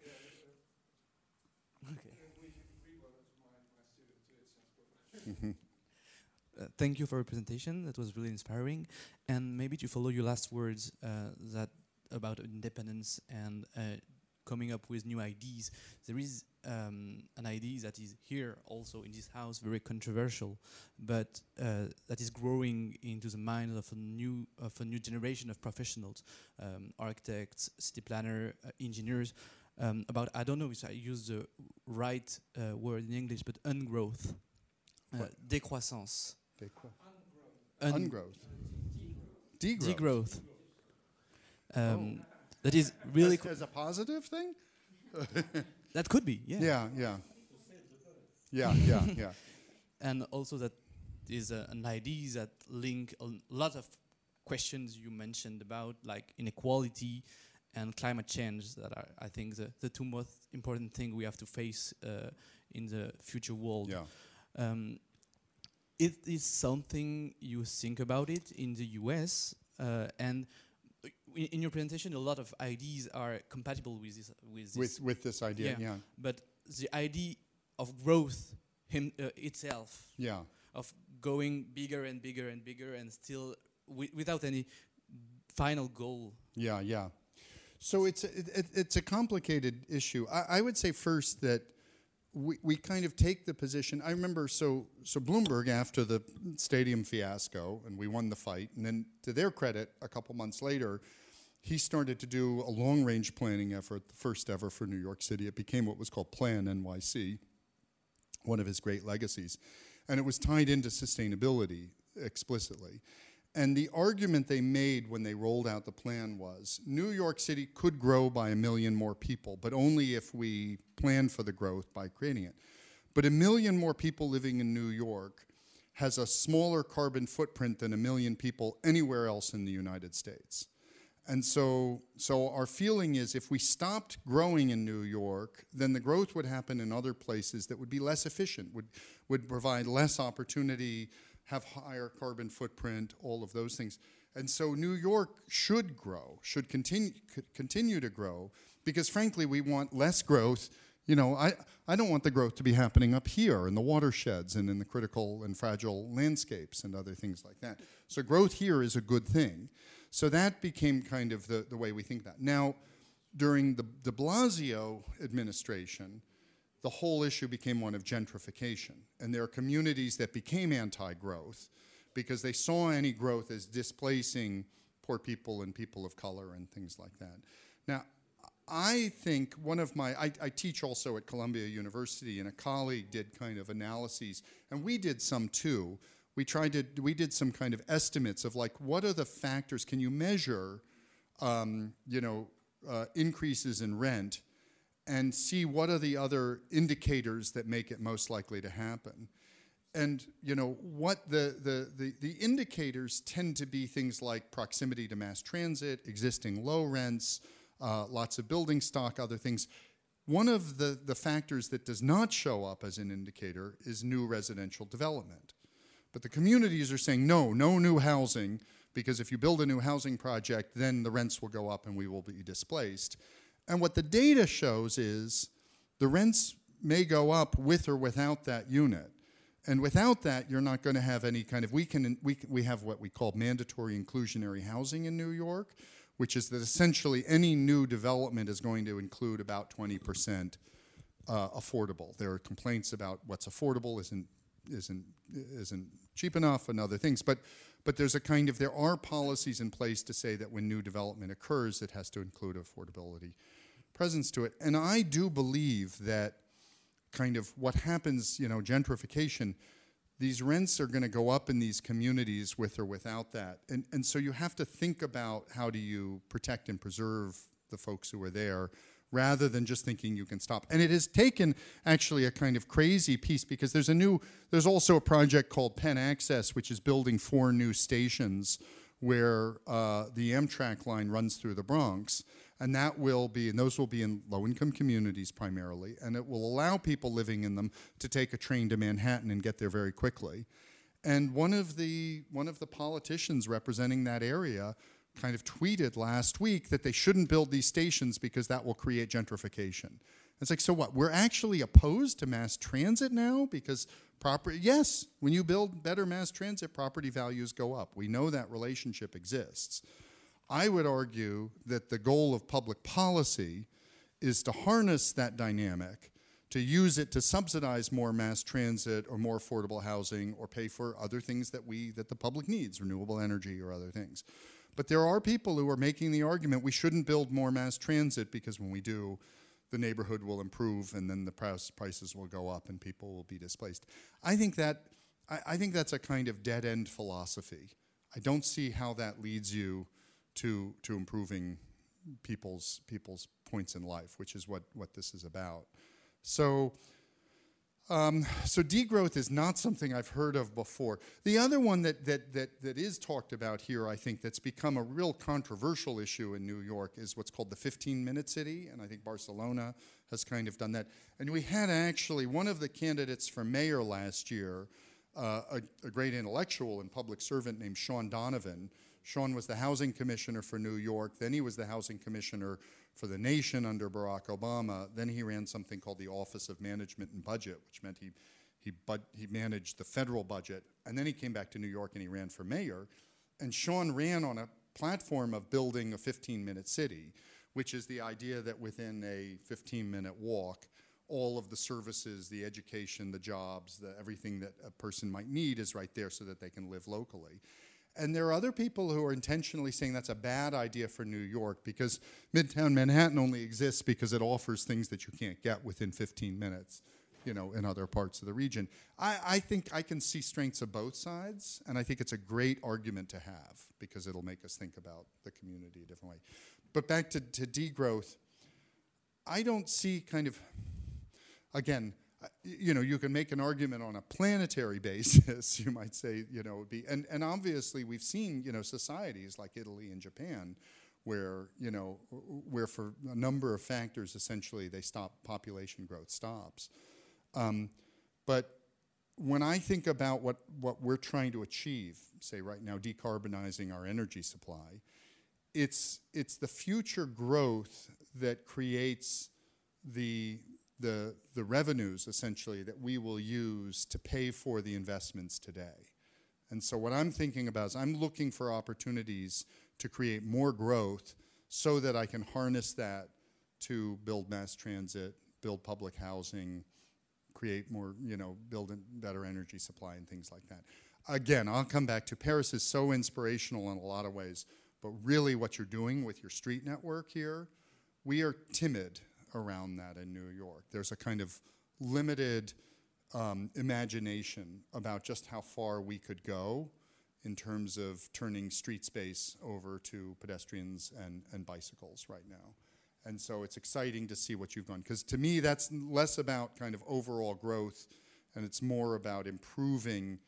Mm-hmm. Uh, thank you for your presentation. That was really inspiring. And maybe to follow your last words uh, that about independence and uh, coming up with new ideas. There is um, an idea that is here also in this house, very controversial, but uh, that is growing into the minds of a new of a new generation of professionals, um, architects, city planner, uh, engineers. Um, about I don't know if I use the right uh, word in English, but ungrowth, uh, décroissance, Un ungrowth, degrowth. degrowth. Um, oh. That is really as, as a positive thing. that could be, yeah. Yeah, yeah. Yeah, yeah, yeah. and also that is uh, an idea that link a lot of questions you mentioned about like inequality and climate change that are I think the, the two most important things we have to face uh, in the future world. Yeah. Um, it is something you think about it in the US uh, and in, your presentation, a lot of ideas are compatible with this. With this, with, with this idea, yeah. yeah. But the idea of growth him, uh, itself, yeah, of going bigger and bigger and bigger, and still wi without any final goal. Yeah, yeah. So it's a, it, it's a complicated issue. I, I would say first that we, we kind of take the position. I remember so so Bloomberg after the stadium fiasco, and we won the fight, and then to their credit, a couple months later, he started to do a long range planning effort, the first ever for New York City. It became what was called Plan NYC, one of his great legacies. And it was tied into sustainability explicitly. And the argument they made when they rolled out the plan was New York City could grow by a million more people, but only if we plan for the growth by creating it. But a million more people living in New York has a smaller carbon footprint than a million people anywhere else in the United States. And so, so our feeling is if we stopped growing in New York, then the growth would happen in other places that would be less efficient, would, would provide less opportunity, have higher carbon footprint, all of those things. And so New York should grow, should continue, continue to grow, because frankly, we want less growth you know, I, I don't want the growth to be happening up here in the watersheds and in the critical and fragile landscapes and other things like that. So growth here is a good thing. So that became kind of the, the way we think that. Now, during the de Blasio administration, the whole issue became one of gentrification. And there are communities that became anti growth because they saw any growth as displacing poor people and people of color and things like that. Now, I think one of my, I, I, teach also at Columbia University, and a colleague did kind of analyses, and we did some too. We tried to, we did some kind of estimates of like, what are the factors? Can you measure, um, you know, uh, increases in rent and see what are the other indicators that make it most likely to happen? And, you know, what the, the, the, the indicators tend to be things like proximity to mass transit, existing low rents, uh, lots of building stock, other things. One of the, the factors that does not show up as an indicator is new residential development. But the communities are saying, no, no new housing, because if you build a new housing project, then the rents will go up and we will be displaced. And what the data shows is the rents may go up with or without that unit. And without that, you're not going to have any kind of, we, can, we, we have what we call mandatory inclusionary housing in New York, which is that essentially any new development is going to include about 20% uh, affordable. There are complaints about what's affordable isn't isn't isn't cheap enough and other things, but but there's a kind of there are policies in place to say that when new development occurs, it has to include affordability presence to it. And I do believe that kind of what happens, you know, gentrification these rents are going to go up in these communities with or without that. And, and so you have to think about how do you protect and preserve the folks who are there rather than just thinking you can stop. And it has taken actually a kind of crazy piece because there's a new, there's also a project called Penn Access, which is building four new stations where uh, the Amtrak line runs through the Bronx and that will be, and those will be in low income communities primarily, and it will allow people living in them to take a train to Manhattan and get there very quickly. And one of the, one of the politicians representing that area kind of tweeted last week that they shouldn't build these stations because that will create gentrification. It's like, so what? We're actually opposed to mass transit now because property, yes, when you build better mass transit, property values go up. We know that relationship exists. I would argue that the goal of public policy is to harness that dynamic, to use it to subsidize more mass transit or more affordable housing or pay for other things that we that the public needs, renewable energy or other things. But there are people who are making the argument we shouldn't build more mass transit because when we do, the neighborhood will improve and then the price, prices will go up and people will be displaced. I think that I, I think that's a kind of dead end philosophy. I don't see how that leads you to to improving people's people's points in life, which is what what this is about. So. Um, so degrowth is not something I've heard of before. The other one that, that, that, that is talked about here, I think, that's become a real controversial issue in New York is what's called the 15-minute city, and I think Barcelona has kind of done that. And we had actually one of the candidates for mayor last year, uh, a, a, great intellectual and public servant named Shaun Donovan, Shaun was the housing commissioner for New York. Then he was the housing commissioner for the nation under Barack Obama. Then he ran something called the Office of Management and Budget, which meant he, he, he managed the federal budget. And then he came back to New York and he ran for mayor. And Shaun ran on a platform of building a 15 minute city, which is the idea that within a 15 minute walk, all of the services, the education, the jobs, the, everything that a person might need is right there so that they can live locally. And there are other people who are intentionally saying that's a bad idea for New York because Midtown Manhattan only exists because it offers things that you can't get within 15 minutes, you know, in other parts of the region. I, I think I can see strengths of both sides, and I think it's a great argument to have because it'll make us think about the community a different way. But back to, to degrowth, I don't see kind of, again, you know, you can make an argument on a planetary basis, you might say, you know, be, and, and obviously we've seen, you know, societies like Italy and Japan where, you know, where for a number of factors, essentially, they stop, population growth stops. Um, but when I think about what, what we're trying to achieve, say right now, decarbonizing our energy supply, it's, it's the future growth that creates the the, the revenues essentially that we will use to pay for the investments today. And so what I'm thinking about is I'm looking for opportunities to create more growth so that I can harness that to build mass transit, build public housing, create more, you know, build better energy supply and things like that. Again, I'll come back to Paris is so inspirational in a lot of ways, but really what you're doing with your street network here, we are timid around that in New York. There's a kind of limited um, imagination about just how far we could go in terms of turning street space over to pedestrians and, and bicycles right now. And so it's exciting to see what you've done. Because to me, that's less about kind of overall growth, and it's more about improving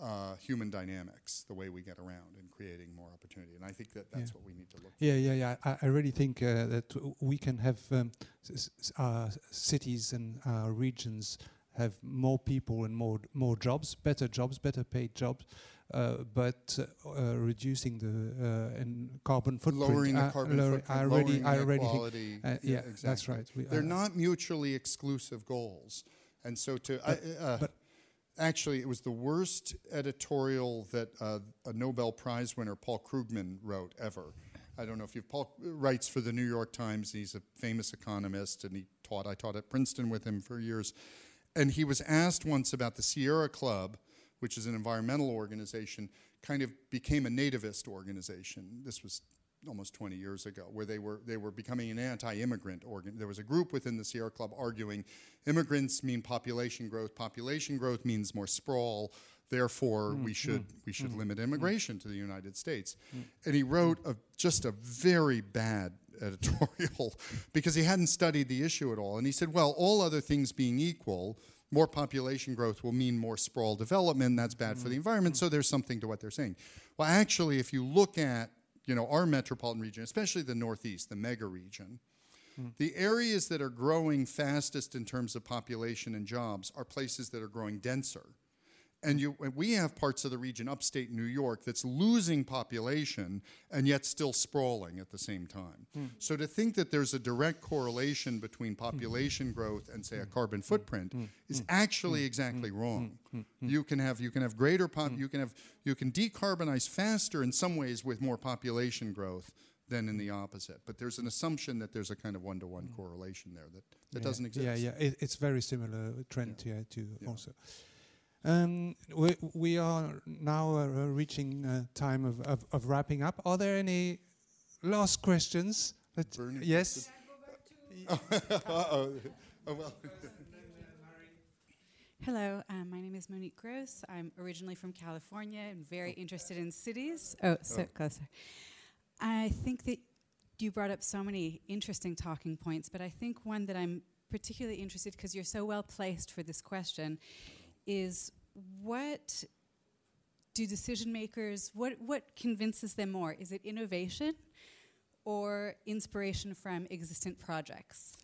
uh, human dynamics, the way we get around and creating more opportunity. And I think that that's yeah. what we need to look yeah, for. Yeah, yeah, I, I really think uh, that we can have um, uh, cities and uh, regions have more people and more more jobs, better jobs, better paid jobs, uh, but uh, reducing the and carbon footprint. Lowering the carbon footprint, I already, I already think, yeah, yeah exactly. that's right. We They're not mutually exclusive goals. And so to... But, I, but actually, it was the worst editorial that uh, a Nobel Prize winner, Paul Krugman, wrote ever. I don't know if you Paul writes for the New York Times. He's a famous economist, and he taught. I taught at Princeton with him for years, and he was asked once about the Sierra Club, which is an environmental organization, kind of became a nativist organization. This was almost 20 years ago, where they were they were becoming an anti-immigrant organ. There was a group within the Sierra Club arguing immigrants mean population growth. Population growth means more sprawl. Therefore, mm, we should mm, we should mm, limit immigration mm. to the United States. Mm. And he wrote a, just a very bad editorial because he hadn't studied the issue at all. And he said, well, all other things being equal, more population growth will mean more sprawl development. That's bad for the environment. So there's something to what they're saying. Well, actually, if you look at you know, our metropolitan region, especially the Northeast, the mega region, mm. the areas that are growing fastest in terms of population and jobs are places that are growing denser. And you, we have parts of the region, upstate New York, that's losing population and yet still sprawling at the same time. Mm. So to think that there's a direct correlation between hmm. population mm. growth and, say, a hmm. carbon footprint mm. is hmm. actually exactly wrong. You can have you can have greater pop, you can have you can decarbonize faster in some ways with more population growth than in the opposite. But there's an assumption that there's a kind of one-to-one correlation there that, that yeah. doesn't exist. Yeah, yeah, it, it's very similar trend yeah. here too. Yeah. Also. Um, we, we are now uh, reaching uh, time of, of, of, wrapping up. Are there any last questions? yes. oh, well. Hello, um, my name is Monique Gross. I'm originally from California and very interested in cities. Oh, so oh. closer. I think that you brought up so many interesting talking points, but I think one that I'm particularly interested because you're so well placed for this question is what do decision makers, what, what convinces them more? Is it innovation or inspiration from existent projects?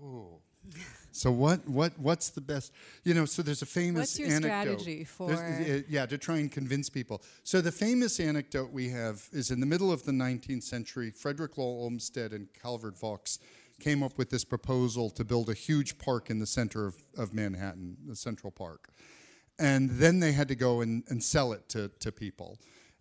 Oh. so what what what's the best you know so there's a famous what's your anecdote strategy for uh, yeah to try and convince people so the famous anecdote we have is in the middle of the 19th century frederick law olmsted and calvert vaux came up with this proposal to build a huge park in the center of, of manhattan the central park and then they had to go and, and sell it to, to people.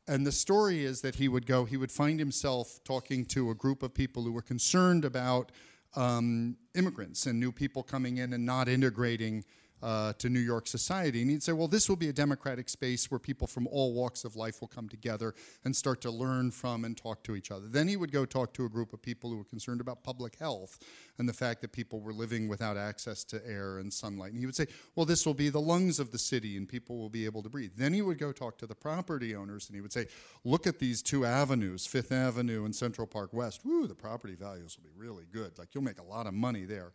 And the story is that he would go, he would find himself talking to a group of people who were concerned about um, immigrants and new people coming in and not integrating uh, to New York society. And he'd say, well, this will be a democratic space where people from all walks of life will come together and start to learn from and talk to each other. Then he would go talk to a group of people who were concerned about public health and the fact that people were living without access to air and sunlight. And he would say, well, this will be the lungs of the city and people will be able to breathe. Then he would go talk to the property owners and he would say, look at these two avenues, Fifth Avenue and Central Park West. Woo, the property values will be really good. Like you'll make a lot of money there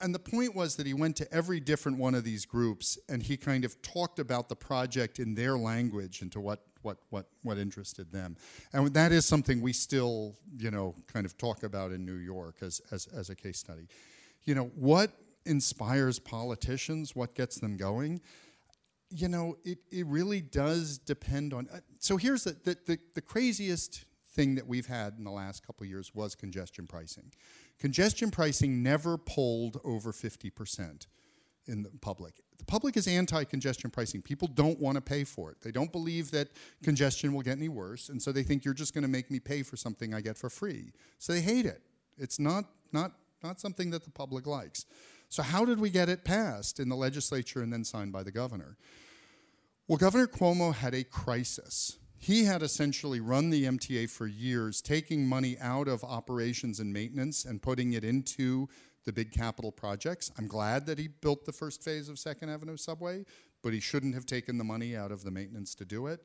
and the point was that he went to every different one of these groups and he kind of talked about the project in their language and to what what what what interested them. And that is something we still you know kind of talk about in New York as as as a case study. You know what inspires politicians? What gets them going? You know it, it really does depend on uh, so here's the, the the the craziest thing that we've had in the last couple years was congestion pricing Congestion pricing never polled over 50% in the public. The public is anti congestion pricing. People don't want to pay for it. They don't believe that congestion will get any worse, and so they think you're just going to make me pay for something I get for free. So they hate it. It's not, not, not something that the public likes. So, how did we get it passed in the legislature and then signed by the governor? Well, Governor Cuomo had a crisis he had essentially run the MTA for years, taking money out of operations and maintenance and putting it into the big capital projects. I'm glad that he built the first phase of Second Avenue subway, but he shouldn't have taken the money out of the maintenance to do it.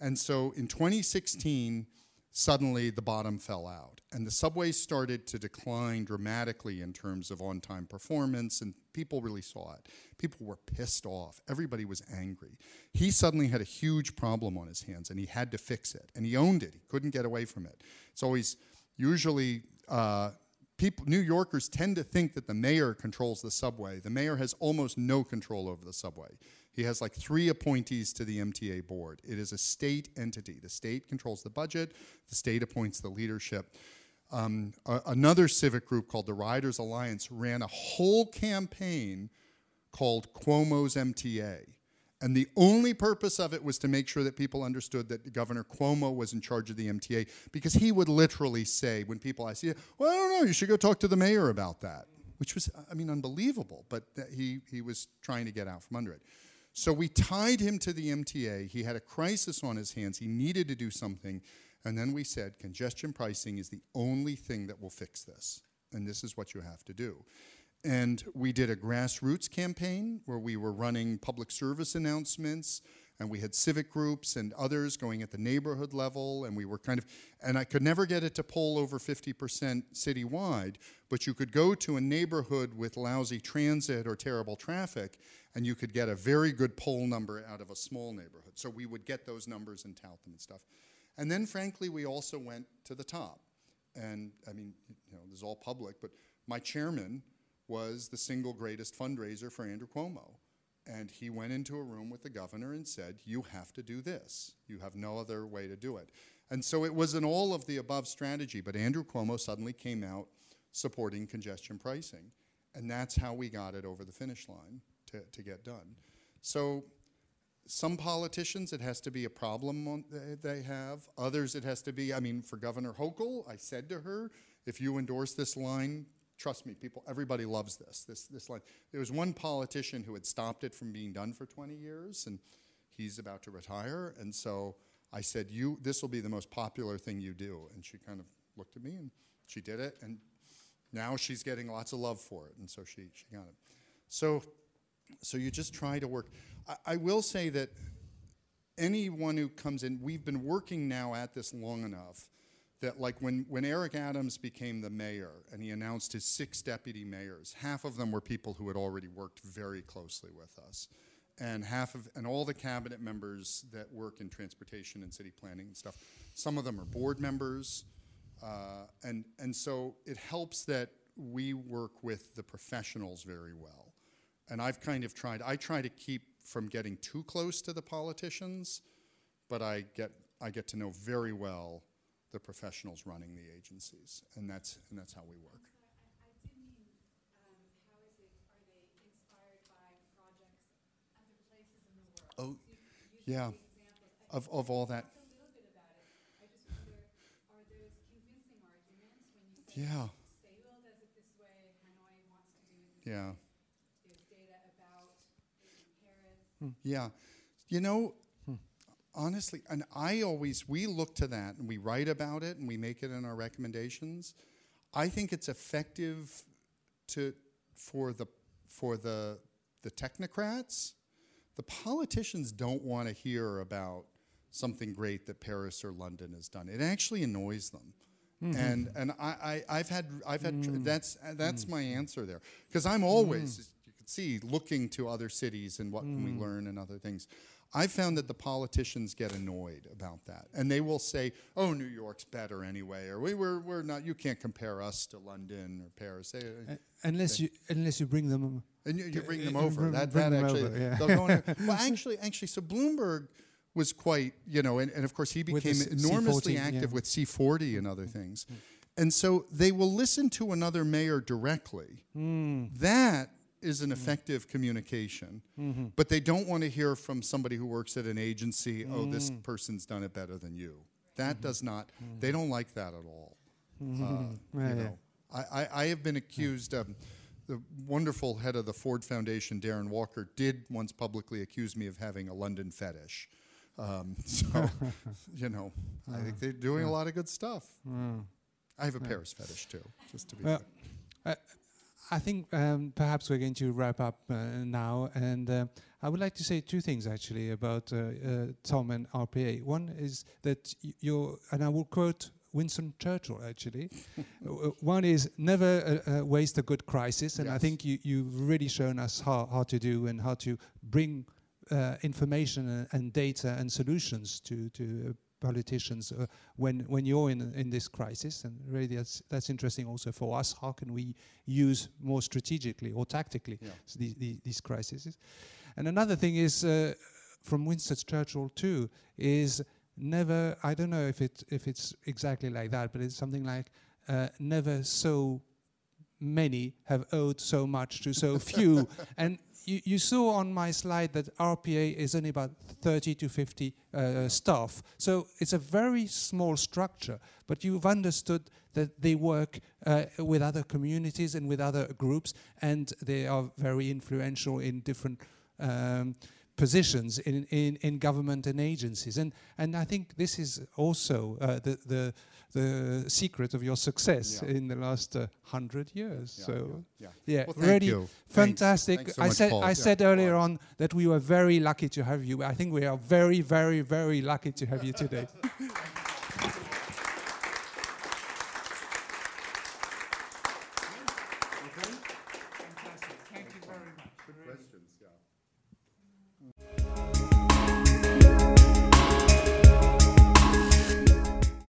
And so in 2016, suddenly the bottom fell out. And the subway started to decline dramatically in terms of on time performance, and people really saw it. People were pissed off. Everybody was angry. He suddenly had a huge problem on his hands, and he had to fix it. And he owned it, he couldn't get away from it. It's always usually. Uh, people, New Yorkers tend to think that the mayor controls the subway. The mayor has almost no control over the subway. He has like three appointees to the MTA board. It is a state entity. The state controls the budget, the state appoints the leadership. Um, a, another civic group called the Riders Alliance ran a whole campaign called Cuomo's MTA. And the only purpose of it was to make sure that people understood that Governor Cuomo was in charge of the MTA because he would literally say, when people ask, well, I don't know, you should go talk to the mayor about that, which was, I mean, unbelievable, but he, he was trying to get out from under it. So we tied him to the MTA. He had a crisis on his hands. He needed to do something. And then we said congestion pricing is the only thing that will fix this. And this is what you have to do. And we did a grassroots campaign where we were running public service announcements and we had civic groups and others going at the neighborhood level and we were kind of and i could never get it to poll over 50% citywide but you could go to a neighborhood with lousy transit or terrible traffic and you could get a very good poll number out of a small neighborhood. So we would get those numbers and tout them and stuff. And then frankly we also went to the top. And i mean you know this is all public but my chairman was the single greatest fundraiser for andrew cuomo and he went into a room with the governor and said, You have to do this. You have no other way to do it. And so it was an all of the above strategy, but Andrew Cuomo suddenly came out supporting congestion pricing. And that's how we got it over the finish line to, to get done. So some politicians, it has to be a problem they have. Others, it has to be, I mean, for Governor Hochul, I said to her, if you endorse this line, trust me, people, everybody loves this. This, this line. There was one politician who had stopped it from being done for 20 years, and he's about to retire. And so I said, "You, this will be the most popular thing you do." And she kind of looked at me, and she did it. And now she's getting lots of love for it, and so she she got it. So, so you just try to work. I, I will say that anyone who comes in, we've been working now at this long enough that like when, when Eric Adams became the mayor and he announced his six deputy mayors, half of them were people who had already worked very closely with us. And half of and all the cabinet members that work in transportation and city planning and stuff, some of them are board members. Uh, and and so it helps that we work with the professionals very well. And I've kind of tried I try to keep from getting too close to the politicians, but I get I get to know very well the professionals running the agencies, and that's and that's how we work. Oh, yeah, of of all that. Yeah. Say, well, does it this way, Hanoi wants to do it. Yeah. There's hmm. Yeah. You know, honestly, and I always, we look to that and we write about it and we make it in our recommendations. I think it's effective to, for the, for the, the technocrats. The politicians don't want to hear about something great that Paris or London has done. It actually annoys them. Mm-hmm. And and I, I I've had I've had tr- mm. that's that's mm. my answer there because I'm always mm. as you can see looking to other cities and what can we learn and other things. I've found that the politicians get annoyed about that, and they will say, "Oh, New York's better anyway," or "We we're, we're not. You can't compare us to London or Paris." They, unless you unless you bring them and you, you bring Uh, them uh, over. bring- that bring that them actually, over, yeah. they'll go there. well, actually, actually, so Bloomberg was quite, you know, and, and of course he became enormously C40, active yeah. with C40 and other things, and so they will listen to another mayor directly. That is an mm-hmm. effective communication, mm-hmm. but they don't want to hear from somebody who works at an agency. Oh, this mm. person's done it better than you. That mm-hmm. does not. Mm. They don't like that at all. Uh, Yeah, you know, I, I, I have been accused. Um, the wonderful head of the Ford Foundation, Darren Walker, did once publicly accuse me of having a London fetish. Um, so, you know, I think uh, they're doing a lot of good stuff. Mm. I have a Paris fetish too, just to be Well, clear. I think um, perhaps we're going to wrap up uh, now, and uh, I would like to say two things actually about uh, uh, Tom and RPA. One is that you're, and I will quote Winston Churchill actually. One is never uh, uh, waste a good crisis, and I think you, you've really shown us how, how to do and how to bring uh, information and, and data and solutions to to uh, politicians uh, when when you're in in this crisis. And really, that's that's interesting also for us. How can we use more strategically or tactically Yeah. s- the, the, these crises? And another thing is uh, from Winston Churchill too is never. I don't know if it if it's exactly like that, but it's something like uh, never so many have owed so much to so few. and you, you saw on my slide that RPA is only about 30 to 50 uh, staff. So it's a very small structure, but you've understood that they work uh, with other communities and with other groups, and they are very influential in different um, positions in, in, in government and agencies. And, and I think this is also uh, the, the, the secret of your success Yeah. in the last uh, hundred years. Yeah, so, yeah. yeah, Well, really you. Thanks. fantastic. Thanks so I said Paul. I said earlier on that we were very lucky to have you. I think we are very, very, very lucky to have you today.